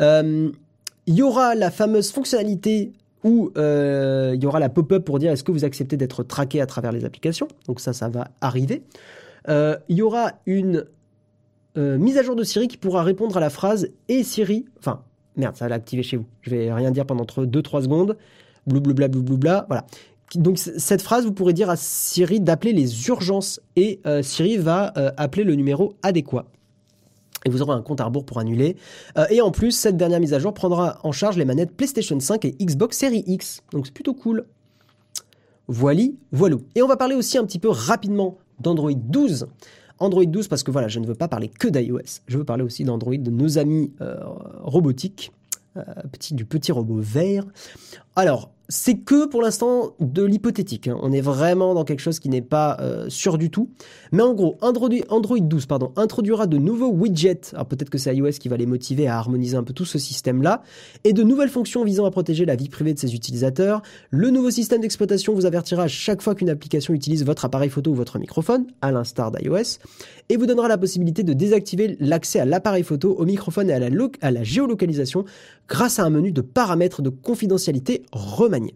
il y aura la fameuse fonctionnalité où il y aura la pop-up pour dire est-ce que vous acceptez d'être traqué à travers les applications? Donc ça, ça va arriver. Euh, il y aura une euh, mise à jour de Siri qui pourra répondre à la phrase et Siri, enfin merde, ça va l'activer chez vous. Je vais rien dire pendant 2-3 secondes. Blablabla, blablabla, voilà. Donc cette phrase, vous pourrez dire à Siri d'appeler les urgences et euh, Siri va appeler le numéro adéquat. Et vous aurez un compte à rebours pour annuler. et en plus, cette dernière mise à jour prendra en charge les manettes PlayStation 5 et Xbox Series X. Donc c'est plutôt cool. Voili, voilou. Et on va parler aussi un petit peu rapidement d'Android 12. Android 12 parce que voilà, je ne veux pas parler que d'iOS, je veux parler aussi d'Android, de nos amis euh, robotiques, euh, petit, du petit robot vert. Alors, c'est que pour l'instant de l'hypothétique. Hein. On est vraiment dans quelque chose qui n'est pas euh, sûr du tout. Mais en gros, Android, Android 12 pardon, introduira de nouveaux widgets. Alors peut-être que c'est iOS qui va les motiver à harmoniser un peu tout ce système-là. Et de nouvelles fonctions visant à protéger la vie privée de ses utilisateurs. Le nouveau système d'exploitation vous avertira chaque fois qu'une application utilise votre appareil photo ou votre microphone, à l'instar d'iOS. Et vous donnera la possibilité de désactiver l'accès à l'appareil photo, au microphone et à la géolocalisation grâce à un menu de paramètres de confidentialité remanié.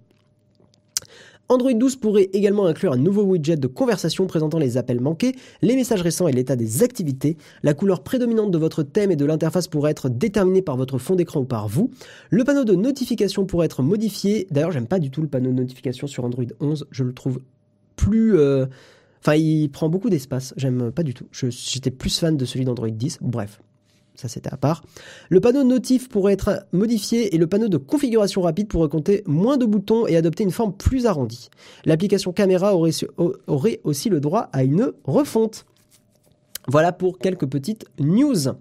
Android 12 pourrait également inclure un nouveau widget de conversation présentant les appels manqués, les messages récents et l'état des activités. La couleur prédominante de votre thème et de l'interface pourrait être déterminée par votre fond d'écran ou par vous. Le panneau de notification pourrait être modifié. D'ailleurs, j'aime pas du tout le panneau de notification sur Android 11. Je le trouve plus... Euh, enfin, il prend beaucoup d'espace. J'aime pas du tout. J'étais plus fan de celui d'Android 10. Bref, ça c'était à part. Le panneau notif pourrait être modifié et le panneau de configuration rapide pourrait compter moins de boutons et adopter une forme plus arrondie. L'application caméra aurait, aussi le droit à une refonte. Voilà pour quelques petites news.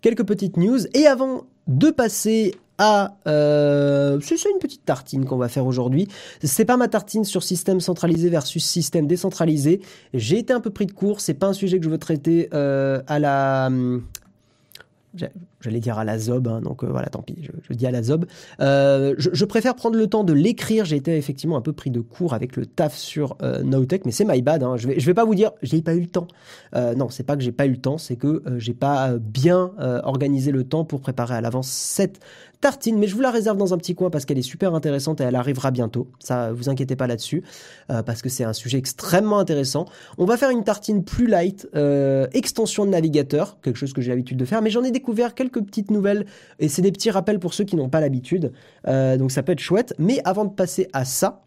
Quelques petites news. Et avant de passer à euh, c'est une petite tartine qu'on va faire aujourd'hui. C'est pas ma tartine sur système centralisé versus système décentralisé. J'ai été un peu pris de court. C'est pas un sujet que je veux traiter euh, à la j'allais dire à la zob, hein, donc euh, voilà, tant pis, je, dis à la zob. Euh, je, préfère prendre le temps de l'écrire. J'ai été effectivement un peu pris de court avec le taf sur euh, mais c'est my bad. Hein. Je vais, je vais pas vous dire, j'ai pas eu le temps. non, c'est pas que j'ai pas eu le temps, c'est que j'ai pas bien organisé le temps pour préparer à l'avance cette tartine, mais je vous la réserve dans un petit coin parce qu'elle est super intéressante et elle arrivera bientôt. Ça, vous inquiétez pas là-dessus, parce que c'est un sujet extrêmement intéressant. On va faire une tartine plus light, extension de navigateur, quelque chose que j'ai l'habitude de faire, mais j'en ai découvert quelques petites nouvelles et c'est des petits rappels pour ceux qui n'ont pas l'habitude. Euh, donc ça peut être chouette. Mais avant de passer à ça,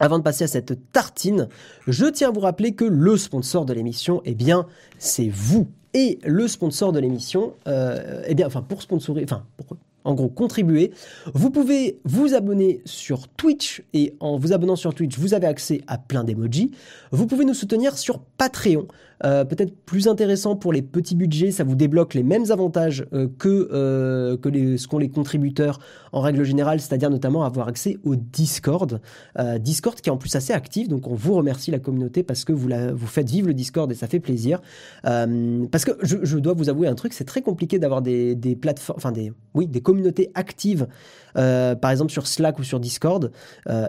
avant de passer à cette tartine, je tiens à vous rappeler que le sponsor de l'émission, eh bien, c'est vous. Et le sponsor de l'émission, euh, eh bien, enfin, pour sponsorer, enfin, pour en gros contribuer. Vous pouvez vous abonner sur Twitch et en vous abonnant sur Twitch, vous avez accès à plein d'emojis. Vous pouvez nous soutenir sur Patreon. Euh, peut-être plus intéressant pour les petits budgets, ça vous débloque les mêmes avantages euh, que, euh, que ce qu'ont les contributeurs en règle générale, c'est-à-dire notamment avoir accès au Discord. Discord qui est en plus assez actif, donc on vous remercie la communauté parce que vous, vous faites vivre le Discord et ça fait plaisir. parce que je, je, dois vous avouer un truc, c'est très compliqué d'avoir des, des plateformes, enfin des, oui, des communautés actives, par exemple sur Slack ou sur Discord.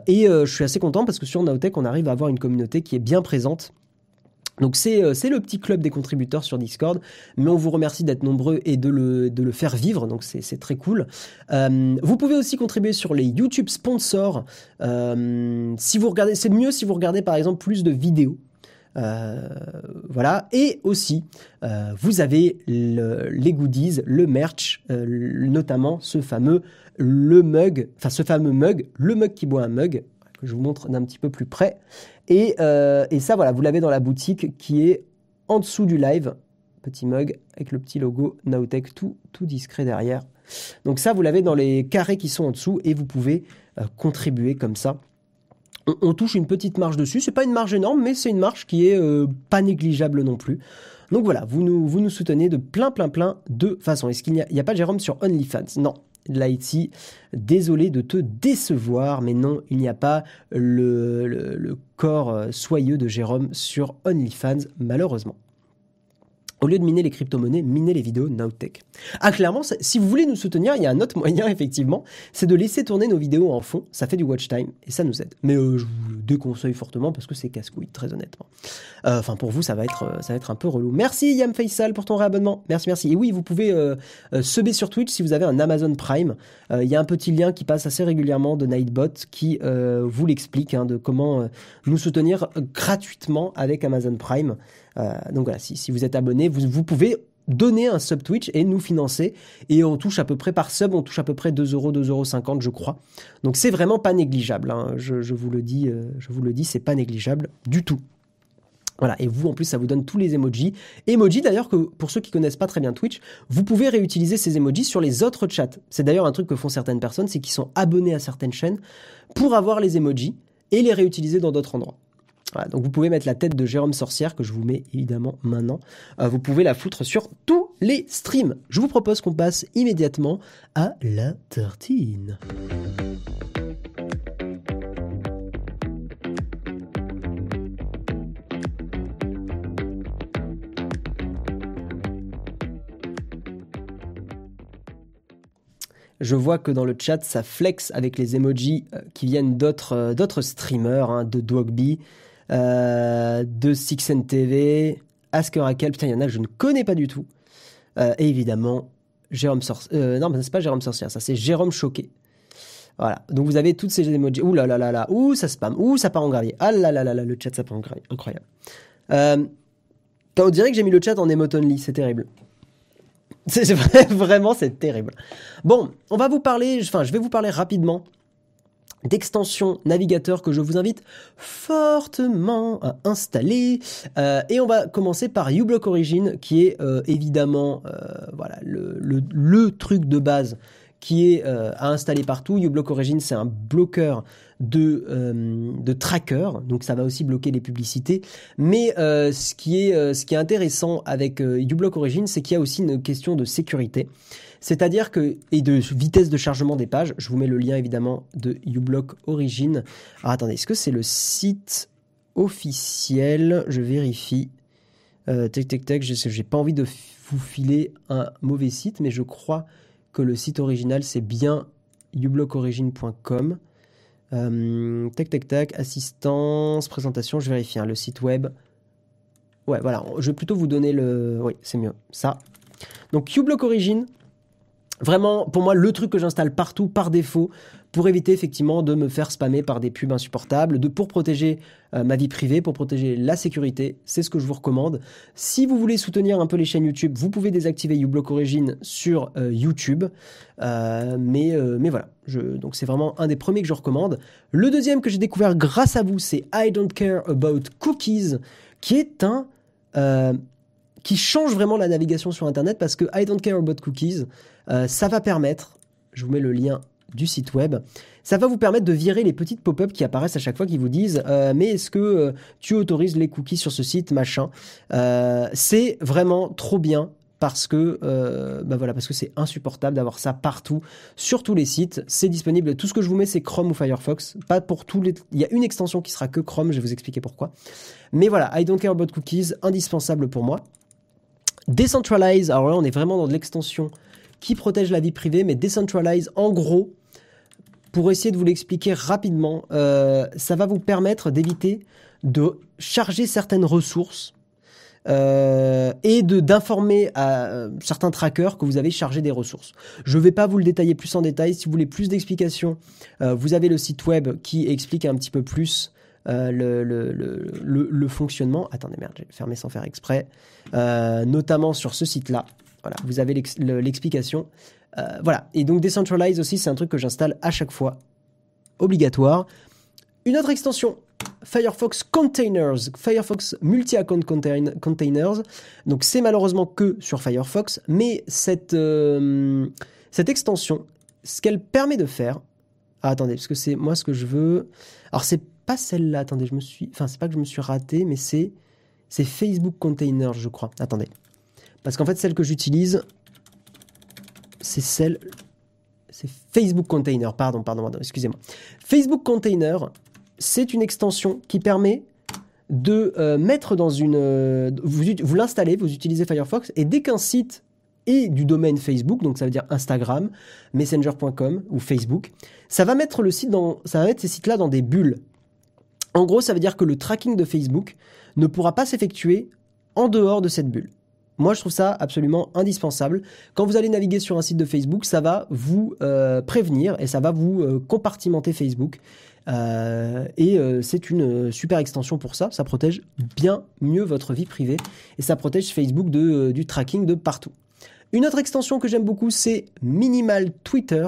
et je suis assez content parce que sur Naotech, on arrive à avoir une communauté qui est bien présente donc euh, c'est le petit club des contributeurs sur Discord, mais on vous remercie d'être nombreux et de le, faire vivre, donc c'est très cool. Euh, vous pouvez aussi contribuer sur les YouTube sponsors. Euh, si vous regardez, c'est mieux si vous regardez par exemple plus de vidéos. voilà. Et aussi, vous avez les goodies, le merch, notamment ce fameux le mug, enfin ce fameux mug, le mug qui boit un mug, que je vous montre d'un petit peu plus près. Euh, et, ça, voilà, vous l'avez dans la boutique qui est en dessous du live. Petit mug avec le petit logo Naotech tout, tout discret derrière. Donc ça, vous l'avez dans les carrés qui sont en dessous et vous pouvez euh, contribuer comme ça. On, touche une petite marge dessus. C'est pas une marge énorme, mais c'est une marge qui est euh, pas négligeable non plus. Donc voilà, vous nous, vous nous soutenez de plein, plein, plein de façons. Est-ce qu'il n'y a, a, pas Jérôme sur OnlyFans? Non, Lighty, désolé de te décevoir, mais non, il n'y a pas le, corps euh, soyeux de Jérôme sur OnlyFans, malheureusement. Au lieu de miner les crypto-monnaies, miner les vidéos Nowtech. Ah, clairement, si vous voulez nous soutenir, il y a un autre moyen, effectivement, c'est de laisser tourner nos vidéos en fond. Ça fait du watch time et ça nous aide. Mais euh, je vous le déconseille fortement parce que c'est casse-couille, très honnêtement. Euh, enfin, pour vous, ça va, être, ça va être un peu relou. Merci Yam Faisal pour ton réabonnement. Merci, merci. Et oui, vous pouvez euh, seber sur Twitch si vous avez un Amazon Prime. Il y a un petit lien qui passe assez régulièrement de Nightbot qui vous l'explique hein, de comment nous soutenir gratuitement avec Amazon Prime. Euh, donc voilà, si, vous êtes abonné, vous, pouvez donner un sub Twitch et nous financer. Et on touche à peu près par sub, on touche à peu près 2 euros, 2,50 euros, je crois. Donc c'est vraiment pas négligeable. Hein. Je, vous le dis, euh, je vous le dis, c'est pas négligeable du tout. Voilà, et vous en plus ça vous donne tous les emojis. Emojis d'ailleurs que pour ceux qui connaissent pas très bien Twitch, vous pouvez réutiliser ces emojis sur les autres chats. C'est d'ailleurs un truc que font certaines personnes, c'est qu'ils sont abonnés à certaines chaînes pour avoir les emojis et les réutiliser dans d'autres endroits donc vous pouvez mettre la tête de Jérôme Sorcière, que je vous mets évidemment maintenant. Euh, vous pouvez la foutre sur tous les streams. Je vous propose qu'on passe immédiatement à la tartine. Je vois que dans le chat, ça flex avec les emojis euh, qui viennent d'autres euh, streamers, hein, de Dogby, de Sixen TV, Asker Raquel, putain, il y en a que je ne connais pas du tout. Euh, et évidemment, Jérôme Sorcier. Euh, non, c'est pas Jérôme Sorcier, ça c'est Jérôme Choqué. Voilà. Donc vous avez toutes ces emojis. Ouh là là là là. Ouh, ça spam. Ouh, ça part en gravier. Ah là là là là, le chat, ça part en gravier. Incroyable. Euh, on dirait que j'ai mis le chat en emote only. C'est terrible. C'est vraiment, c'est terrible. Bon, on va vous parler, enfin, je vais vous parler rapidement d'extensions navigateur que je vous invite fortement à installer. Euh, et on va commencer par uBlock Origin, qui est euh, évidemment voilà le, le, le, truc de base qui est à installer partout. uBlock Origin, c'est un bloqueur de, de tracker, donc ça va aussi bloquer les publicités. Mais ce, qui est, ce qui est intéressant avec uBlock Origin, c'est qu'il y a aussi une question de sécurité. C'est-à-dire que, et de vitesse de chargement des pages, je vous mets le lien évidemment de uBlock Origin. Alors attendez, est-ce que c'est le site officiel? Je vérifie. Euh, tac, tac, tac, j'ai pas envie de vous filer un mauvais site, mais je crois que le site original c'est bien ublockorigin.com. Euh, tac, tac, tac, assistance, présentation, je vérifie hein, le site web. Ouais, voilà, je vais plutôt vous donner le. Oui, c'est mieux. Ça. Donc, uBlock Origin, Vraiment, pour moi, le truc que j'installe partout par défaut pour éviter effectivement de me faire spammer par des pubs insupportables, de pour protéger euh, ma vie privée, pour protéger la sécurité, c'est ce que je vous recommande. Si vous voulez soutenir un peu les chaînes YouTube, vous pouvez désactiver uBlock Origin sur euh, YouTube, euh, mais mais voilà, donc c'est vraiment un des premiers que je recommande. Le deuxième que j'ai découvert grâce à vous, c'est I Don't Care About Cookies, qui est un qui change vraiment la navigation sur Internet parce que I Don't Care About Cookies, euh, ça va permettre, je vous mets le lien du site web, ça va vous permettre de virer les petites pop-up qui apparaissent à chaque fois qui vous disent euh, mais est-ce que euh, tu autorises les cookies sur ce site? machin. C'est vraiment trop bien parce que bah voilà c'est insupportable d'avoir ça partout sur tous les sites. C'est disponible. Tout ce que je vous mets c'est Chrome ou Firefox. Pas pour tous les il y a une extension qui sera que Chrome je vais vous expliquer pourquoi. Mais voilà I don't care about cookies indispensable pour moi Decentralize alors là on est vraiment dans de l'extension qui protège la vie privée, mais Decentralize, en gros, pour essayer de vous l'expliquer rapidement, euh, ça va vous permettre d'éviter de charger certaines ressources euh, et d'informer à euh, certains trackers que vous avez chargé des ressources. Je ne vais pas vous le détailler plus en détail. Si vous voulez plus d'explications, vous avez le site web qui explique un petit peu plus le, le, le, le, fonctionnement. Attendez, merde, j'ai fermé sans faire exprès. notamment sur ce site-là. Voilà, vous avez l'explication. Euh, voilà. Et donc Decentralize aussi, c'est un truc que j'installe à chaque fois. Obligatoire. Une autre extension, Firefox Containers, Firefox Multi-Account Containers. Donc c'est malheureusement que sur Firefox, mais cette, euh, cette extension, ce qu'elle permet de faire. Ah, attendez, parce que c'est moi ce que je veux. Alors c'est pas celle-là. Attendez, je me suis. Enfin, c'est pas que je me suis raté, mais c'est c'est Facebook Containers, je crois. Attendez. Parce qu'en fait, celle que j'utilise, c'est celle. C'est Facebook Container, pardon, pardon, pardon excusez-moi. Facebook Container, c'est une extension qui permet de euh, mettre dans une. Euh, vous, vous l'installez, vous utilisez Firefox, et dès qu'un site est du domaine Facebook, donc ça veut dire Instagram, Messenger.com ou Facebook, ça va mettre le site dans, ça va mettre ces sites-là dans des bulles. En gros, ça veut dire que le tracking de Facebook ne pourra pas s'effectuer en dehors de cette bulle. Moi, je trouve ça absolument indispensable. Quand vous allez naviguer sur un site de Facebook, ça va vous euh, prévenir et ça va vous euh, compartimenter Facebook. Euh, et c'est une super extension pour ça. Ça protège bien mieux votre vie privée et ça protège Facebook du tracking de partout. Une autre extension que j'aime beaucoup, c'est Minimal Twitter.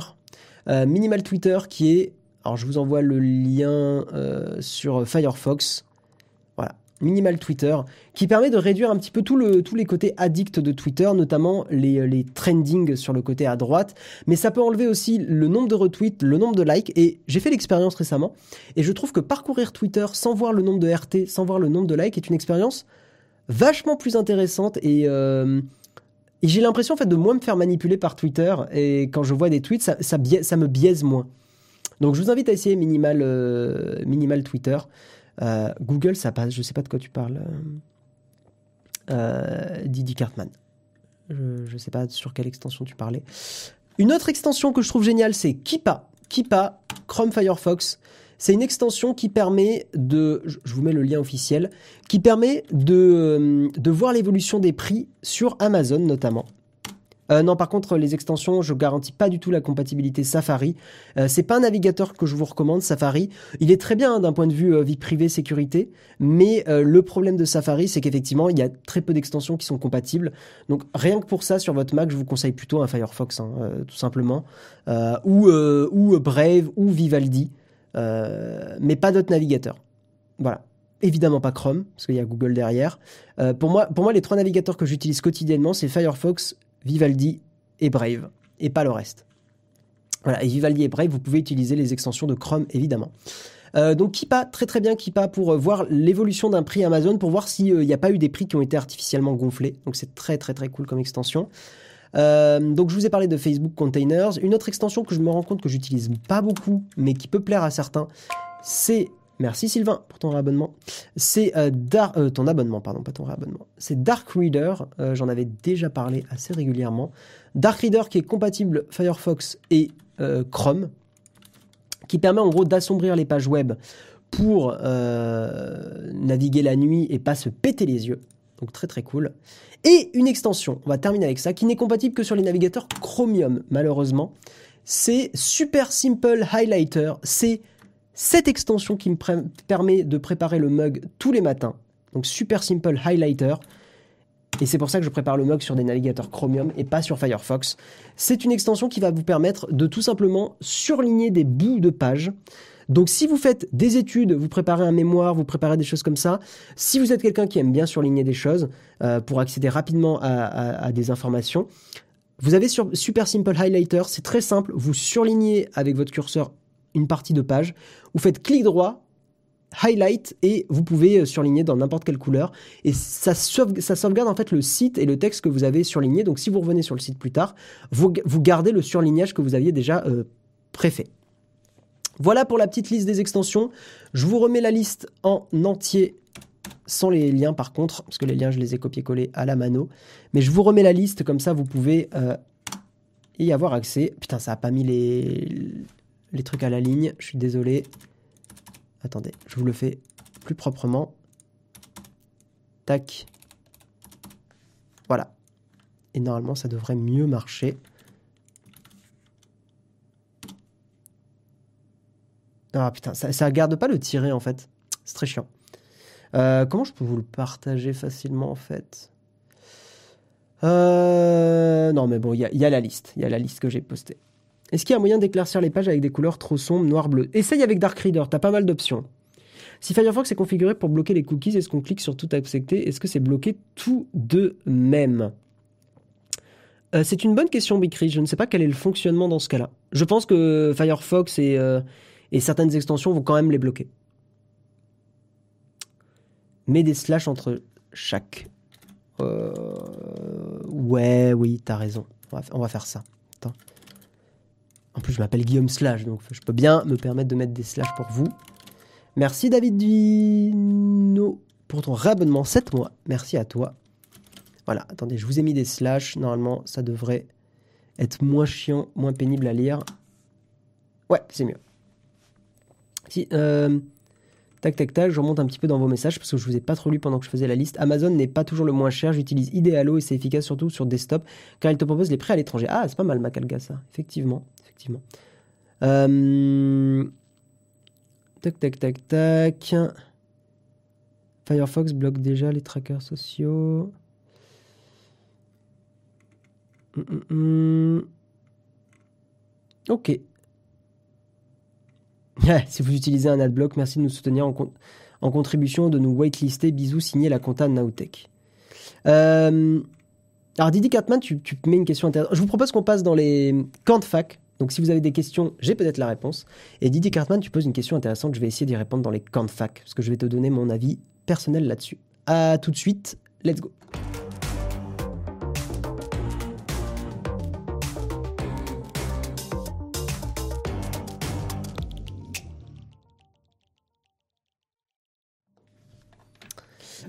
Minimal Twitter qui est... Alors je vous envoie le lien sur Firefox. Minimal Twitter, qui permet de réduire un petit peu tout le, tous les côtés addicts de Twitter, notamment les, les trendings sur le côté à droite, mais ça peut enlever aussi le nombre de retweets, le nombre de likes, et j'ai fait l'expérience récemment, et je trouve que parcourir Twitter sans voir le nombre de RT, sans voir le nombre de likes, est une expérience vachement plus intéressante, et, euh, et j'ai l'impression en fait de moins me faire manipuler par Twitter, et quand je vois des tweets, ça me biaise moins. Donc je vous invite à essayer Minimal, euh, Twitter. Euh, Google, ça passe. Je sais pas de quoi tu parles. Euh, Didi Cartman. Je ne sais pas sur quelle extension tu parlais. Une autre extension que je trouve géniale, c'est Kipa. Kipa, Chrome Firefox. C'est une extension qui permet de, je vous mets le lien officiel, qui permet de voir l'évolution des prix sur Amazon notamment. Euh, non, par contre, les extensions, je garantis pas du tout la compatibilité Safari. Euh, c'est pas un navigateur que je vous recommande, Safari. Il est très bien hein, d'un point de vue euh, vie privée, sécurité, mais le problème de Safari, c'est qu'effectivement, il y a très peu d'extensions qui sont compatibles. Donc, rien que pour ça, sur votre Mac, je vous conseille plutôt un Firefox, hein, tout simplement, ou, ou Brave, ou Vivaldi. mais pas d'autres navigateurs. Voilà. Évidemment pas Chrome, parce qu'il y a Google derrière. pour, moi, pour moi, les trois navigateurs que j'utilise quotidiennement, c'est Firefox, Vivaldi et Brave, et pas le reste. Voilà, et Vivaldi et Brave, vous pouvez utiliser les extensions de Chrome, évidemment. Euh, donc Kipa, très très bien Kipa pour euh, voir l'évolution d'un prix Amazon, pour voir s'il n'y a pas eu des prix qui ont été artificiellement gonflés. Donc c'est très très très cool comme extension. Euh, donc je vous ai parlé de Facebook Containers. Une autre extension que je me rends compte que j'utilise pas beaucoup, mais qui peut plaire à certains, c'est Merci Sylvain pour ton réabonnement. C'est ton abonnement, pardon, pas ton réabonnement. C'est Dark Reader. J'en avais déjà parlé assez régulièrement. Dark Reader qui est compatible Firefox et Chrome qui permet en gros d'assombrir les pages web pour euh, naviguer la nuit et pas se péter les yeux. Donc très très cool. Et une extension, on va terminer avec ça, qui n'est compatible que sur les navigateurs Chromium, malheureusement. C'est Super Simple Highlighter. C'est cette extension qui me permet de préparer le mug tous les matins. Donc Super Simple Highlighter. Et c'est pour ça que je prépare le mug sur des navigateurs Chromium et pas sur Firefox. C'est une extension qui va vous permettre de tout simplement surligner des bouts de pages. Donc si vous faites des études, vous préparez un mémoire, vous préparez des choses comme ça, si vous êtes quelqu'un qui aime bien surligner des choses euh, pour accéder rapidement à, des informations, vous avez sur Super Simple Highlighter, c'est très simple, vous surlignez avec votre curseur une partie de page, vous faites clic droit, highlight et vous pouvez euh, surligner dans n'importe quelle couleur et ça, sauvegarde en fait le site et le texte que vous avez surligné. Donc si vous revenez sur le site plus tard, vous, gardez le surlignage que vous aviez déjà euh. Voilà pour la petite liste des extensions. Je vous remets la liste en entier sans les liens par contre, parce que les liens je les ai copiés-collés à la mano. Mais je vous remets la liste comme ça vous pouvez euh, y avoir accès. Putain ça a pas mis les, les trucs à la ligne, je suis désolé. Attendez, je vous le fais plus proprement. Tac. Voilà. Et normalement, ça devrait mieux marcher. Ah putain, ça, ça garde pas le tirer en fait. C'est très chiant. Euh, comment je peux vous le partager facilement en fait? Euh, Non mais bon, il y, a la liste. Il y a la liste que j'ai postée. Est-ce qu'il y a moyen d'éclaircir les pages avec des couleurs trop sombres, noir, bleu Essaye avec Dark Reader, t'as pas mal d'options. Si Firefox est configuré pour bloquer les cookies, est-ce qu'on clique sur tout accepter? Est-ce que c'est bloqué tout de même? Euh, C'est une bonne question, Bicry. Je ne sais pas quel est le fonctionnement dans ce cas-là. Je pense que Firefox et, euh, et certaines extensions vont quand même les bloquer. Mets des slash entre chaque. Euh, ouais, oui, t'as raison. On va, faire ça. Attends. En plus, je m'appelle Guillaume Slash, donc je peux bien me permettre de mettre des slash pour vous. Merci David Dino pour ton réabonnement 7 mois. Merci à toi. Voilà, attendez, je vous ai mis des slash. Normalement, ça devrait être moins chiant, moins pénible à lire. Ouais, c'est mieux. Si, euh, tac, tac, tac, je remonte un petit peu dans vos messages parce que je vous ai pas trop lu pendant que je faisais la liste. Amazon n'est pas toujours le moins cher. J'utilise Idealo et c'est efficace surtout sur desktop car il te propose les prêts à l'étranger. Ah, c'est pas mal, Macalga, ça. Effectivement effectivement. Euh, tac, tac, tac, tac. Firefox bloque déjà les trackers sociaux. Hum, hum, hum. Ok. Si vous utilisez un adblock, merci de nous soutenir en, contribution, de nous whitelister. Bisous, signé la compta Nowtech. Euh, alors Didi Cartman, tu, mets une question intéressante. Je vous propose qu'on passe dans les camps de fac. Donc si vous avez des questions, j'ai peut-être la réponse. Et Didier Cartman, tu poses une question intéressante, je vais essayer d'y répondre dans les camps de fac, parce que je vais te donner mon avis personnel là-dessus. A tout de suite, let's go.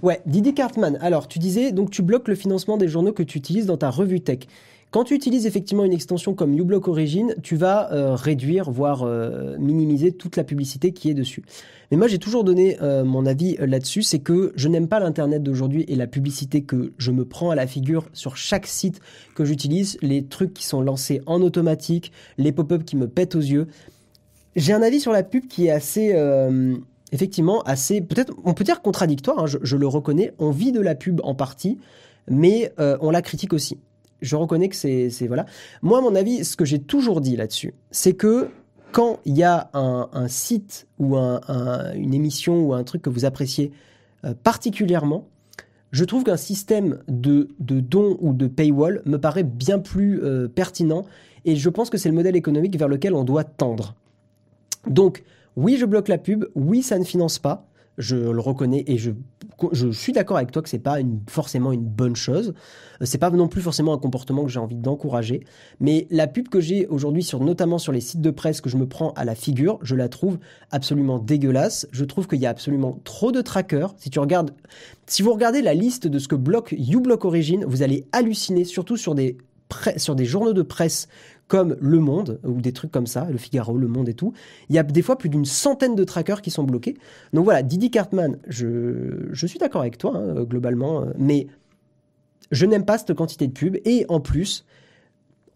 Ouais, Didier Cartman. Alors, tu disais, donc tu bloques le financement des journaux que tu utilises dans ta revue tech. Quand tu utilises effectivement une extension comme uBlock Origin, tu vas euh, réduire, voire euh, minimiser toute la publicité qui est dessus. Mais moi, j'ai toujours donné euh, mon avis là-dessus, c'est que je n'aime pas l'Internet d'aujourd'hui et la publicité que je me prends à la figure sur chaque site que j'utilise, les trucs qui sont lancés en automatique, les pop-up qui me pètent aux yeux. J'ai un avis sur la pub qui est assez effectivement assez, peut-être, on peut dire contradictoire, hein, je, je, le reconnais, on vit de la pub en partie, mais on la critique aussi je reconnais que c'est voilà. Moi, à mon avis, ce que j'ai toujours dit là-dessus, c'est que quand il y a un, site ou une émission ou un truc que vous appréciez euh, particulièrement, je trouve qu'un système de, dons ou de paywall me paraît bien plus euh, pertinent et je pense que c'est le modèle économique vers lequel on doit tendre. Donc, oui, je bloque la pub, oui, ça ne finance pas, je le reconnais et je, je suis d'accord avec toi que c'est pas forcément une bonne chose. Euh, c'est pas non plus forcément un comportement que j'ai envie d'encourager. Mais la pub que j'ai aujourd'hui sur, notamment sur les sites de presse que je me prends à la figure, je la trouve absolument dégueulasse. Je trouve qu'il y a absolument trop de trackers. Si tu regardes, si vous regardez la liste de ce que bloque uBlock Origin, vous allez halluciner, surtout sur des sur des journaux de presse comme Le Monde, ou des trucs comme ça, Le Figaro, Le Monde et tout, il y a des fois plus d'une centaine de trackers qui sont bloqués. Donc voilà, Didi Cartman, je, suis d'accord avec toi, hein, globalement, mais je n'aime pas cette quantité de pubs, et en plus,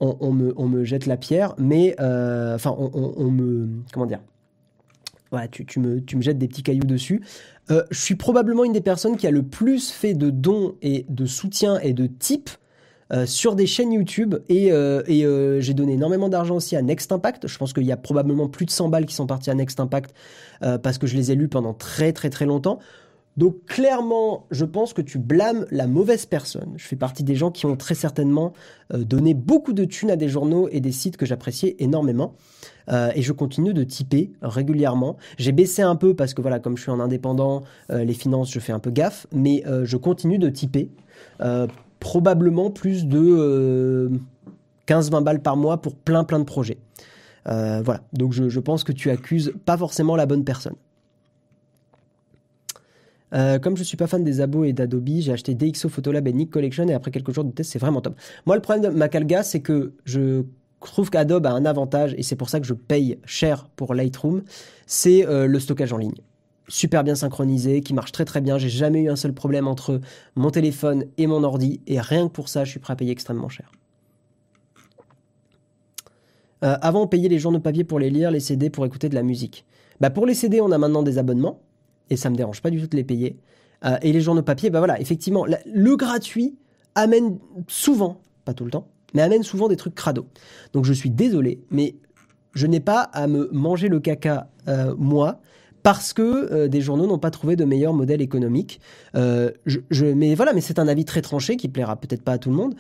on, me, jette la pierre, mais... Euh, enfin, on, me... Comment dire voilà, tu, me, tu me jettes des petits cailloux dessus. Euh, je suis probablement une des personnes qui a le plus fait de dons et de soutien et de tips euh, sur des chaînes YouTube et, euh, euh, j'ai donné énormément d'argent aussi à Next Impact. Je pense qu'il y a probablement plus de 100 balles qui sont parties à Next Impact parce que je les ai lus pendant très très très longtemps. Donc clairement, je pense que tu blâmes la mauvaise personne. Je fais partie des gens qui ont très certainement donné beaucoup de thunes à des journaux et des sites que j'appréciais énormément. et je continue de typer régulièrement. J'ai baissé un peu parce que voilà, comme je suis en indépendant, les finances, je fais un peu gaffe, mais je continue de typer probablement plus de 15-20 euh, balles par mois pour plein plein de projets. Euh, voilà, donc je, pense que tu accuses pas forcément la bonne personne. Euh, comme je suis pas fan des abos et d'Adobe, j'ai acheté DxO Photolab et Nick Collection et après quelques jours de test, c'est vraiment top. Moi, le problème de Macalga, c'est que je trouve qu'Adobe a un avantage et c'est pour ça que je paye cher pour Lightroom, c'est le stockage en ligne super bien synchronisé, qui marche très très bien. J'ai jamais eu un seul problème entre mon téléphone et mon ordi, et rien que pour ça, je suis prêt à payer extrêmement cher. Euh, avant, on payait les journaux papier pour les lire, les CD pour écouter de la musique. Bah pour les CD, on a maintenant des abonnements, et ça me dérange pas du tout de les payer. Euh, et les journaux papier, bah voilà, effectivement, le gratuit amène souvent, pas tout le temps, mais amène souvent des trucs crado. Donc je suis désolé, mais je n'ai pas à me manger le caca, euh, moi, parce que euh, des journaux n'ont pas trouvé de meilleur modèle économique. Euh, mais voilà, mais c'est un avis très tranché qui plaira peut-être pas à tout le monde.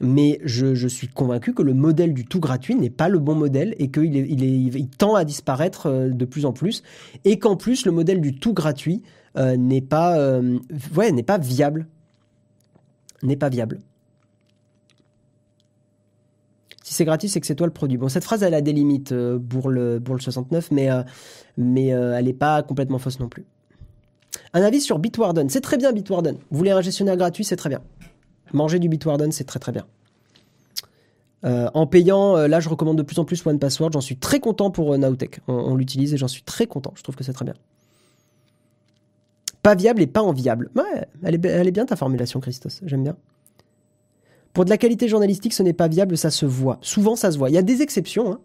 Mais je, suis convaincu que le modèle du tout gratuit n'est pas le bon modèle et qu'il tend à disparaître euh, de plus en plus. Et qu'en plus, le modèle du tout gratuit n'est pas, ouais, pas viable. N'est pas viable. Si c'est gratuit, c'est que c'est toi le produit. Bon, cette phrase, elle a des limites euh, pour, le, pour le 69, mais, euh, mais euh, elle n'est pas complètement fausse non plus. Un avis sur Bitwarden. C'est très bien, Bitwarden. Vous voulez un gestionnaire gratuit, c'est très bien. Manger du Bitwarden, c'est très très bien. en payant, là, je recommande de plus en plus OnePassword. J'en suis très content pour Nowtech. On, l'utilise et j'en suis très content. Je trouve que c'est très bien. Pas viable et pas enviable. Ouais, elle est bien ta formulation, Christos. J'aime bien. Pour de la qualité journalistique, ce n'est pas viable, ça se voit. Souvent, ça se voit. Il y a des exceptions, hein,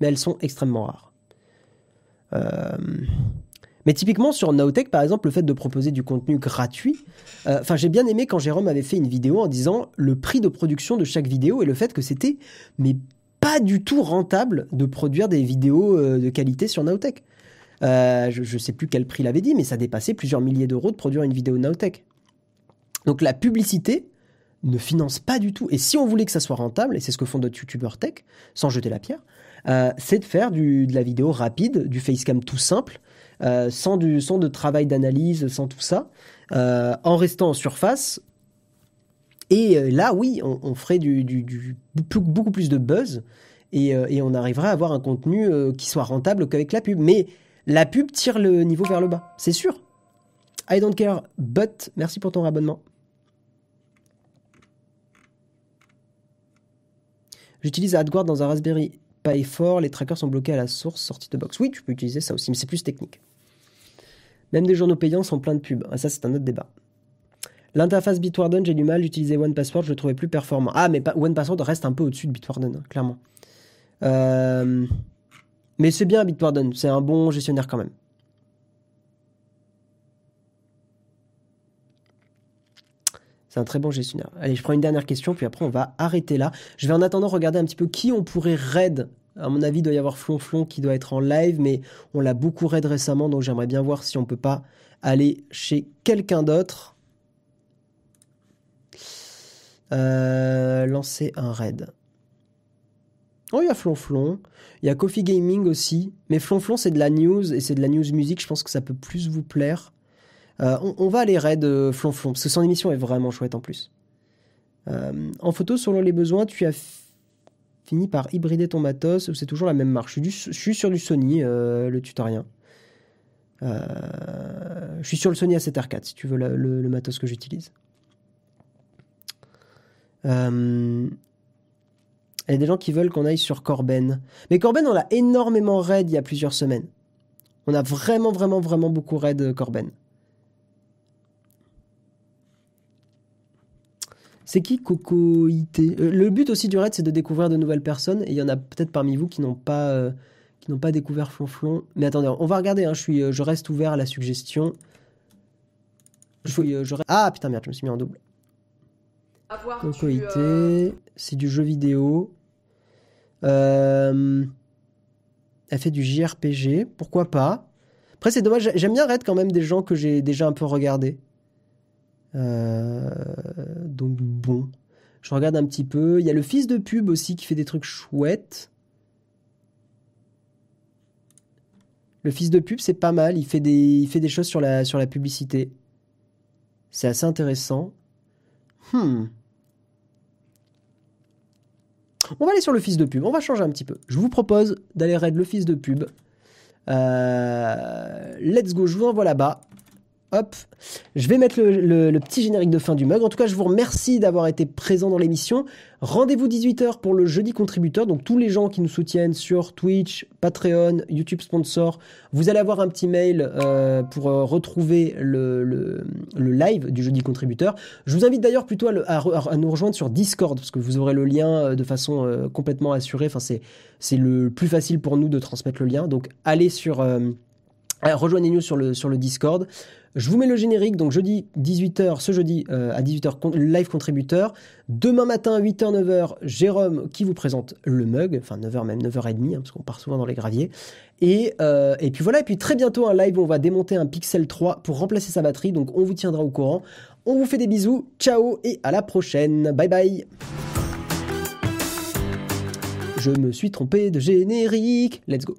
mais elles sont extrêmement rares. Euh, mais typiquement sur Nowtech, par exemple, le fait de proposer du contenu gratuit, euh, enfin j'ai bien aimé quand Jérôme avait fait une vidéo en disant le prix de production de chaque vidéo et le fait que c'était mais pas du tout rentable de produire des vidéos euh, de qualité sur Nowtech. je ne sais plus quel prix il avait dit, mais ça dépassait plusieurs milliers d'euros de produire une vidéo Nowtech. Donc la publicité, ne finance pas du tout. Et si on voulait que ça soit rentable, et c'est ce que font d'autres youtubeurs tech, sans jeter la pierre, euh, c'est de faire de la vidéo rapide, du facecam tout simple, euh, sans, de travail d'analyse, sans tout ça, euh, en restant en surface. Et là, oui, on, ferait beaucoup plus de buzz et, et, on arriverait à avoir un contenu qui soit rentable qu'avec la pub. Mais la pub tire le niveau vers le bas, c'est sûr. I don't care, but merci pour ton abonnement. J'utilise AdGuard dans un Raspberry Pi 4, les trackers sont bloqués à la source sortie de box. Oui, tu peux utiliser ça aussi, mais c'est plus technique. Même des journaux payants sont pleins de pubs. Ah, ça, c'est un autre débat. L'interface Bitwarden, j'ai du mal. J'utilisais OnePassword, je le trouvais plus performant. Ah, mais OnePassword reste un peu au-dessus de Bitwarden, hein, clairement. Euh, mais c'est bien Bitwarden, c'est un bon gestionnaire quand même. C'est un très bon gestionnaire. Allez, je prends une dernière question, puis après on va arrêter là. Je vais en attendant regarder un petit peu qui on pourrait raid À mon avis, il doit y avoir Flonflon qui doit être en live, mais on l'a beaucoup raid récemment, donc j'aimerais bien voir si on peut pas aller chez quelqu'un d'autre. Euh, lancer un raid. Oh, il y a Flonflon. Il y a Coffee Gaming aussi. Mais Flonflon, c'est de la news et c'est de la news musique. Je pense que ça peut plus vous plaire. Euh, on, va aller raid euh, Flonflon parce que son émission est vraiment chouette en plus. en photo, selon les besoins, tu as fini par hybrider ton matos c'est toujours la même marche je suis, sur du Sony, le tutorien. je suis sur le Sony A7R4 si tu veux le matos que j'utilise. Euh, il y a des gens qui veulent qu'on aille sur Corben. Mais Corben, on l'a énormément raid il y a plusieurs semaines. On a vraiment, vraiment, vraiment beaucoup raid euh, Corben. C'est qui Cocoïté euh, Le but aussi du raid, c'est de découvrir de nouvelles personnes. Et il y en a peut-être parmi vous qui n'ont pas, qui n'ont pas découvert Flonflon. Mais attendez, on va regarder. Hein, je, suis, je reste ouvert à la suggestion. Je, je... Ah putain, merde, je me suis mis en double. Euh, c'est du jeu vidéo. Euh, elle fait du JRPG, pourquoi pas. Après, c'est dommage, j'aime bien Red quand même des gens que j'ai déjà un peu regardé. Euh, donc bon, je regarde un petit peu. Il y a le fils de pub aussi qui fait des trucs chouettes. Le fils de pub, c'est pas mal. Il fait des, il fait des choses sur la, sur la publicité. C'est assez intéressant. Hmm. On va aller sur le fils de pub, on va changer un petit peu. Je vous propose d'aller raid le fils de pub. Euh, let's go, je vous envoie là-bas. Hop, je vais mettre le, petit générique de fin du mug. En tout cas, je vous remercie d'avoir été présent dans l'émission. Rendez-vous 18h pour le jeudi contributeur. Donc tous les gens qui nous soutiennent sur Twitch, Patreon, YouTube sponsor, vous allez avoir un petit mail euh, pour euh, retrouver le, live du jeudi contributeur. Je vous invite d'ailleurs plutôt à, nous rejoindre sur Discord parce que vous aurez le lien euh, de façon complètement assurée. C'est le plus facile pour nous de transmettre le lien. Donc allez sur rejoignez-nous sur le, sur Discord. Je vous mets le générique, donc jeudi 18h, ce jeudi euh, à 18h, live contributeur. Demain matin, 8h, 9h, Jérôme qui vous présente le mug, enfin 9h même, 9h30, hein, parce qu'on part souvent dans les graviers. Et, euh, et puis voilà, et puis très bientôt un live où on va démonter un Pixel 3 pour remplacer sa batterie, donc on vous tiendra au courant. On vous fait des bisous, ciao et à la prochaine, bye bye Je me suis trompé de générique, let's go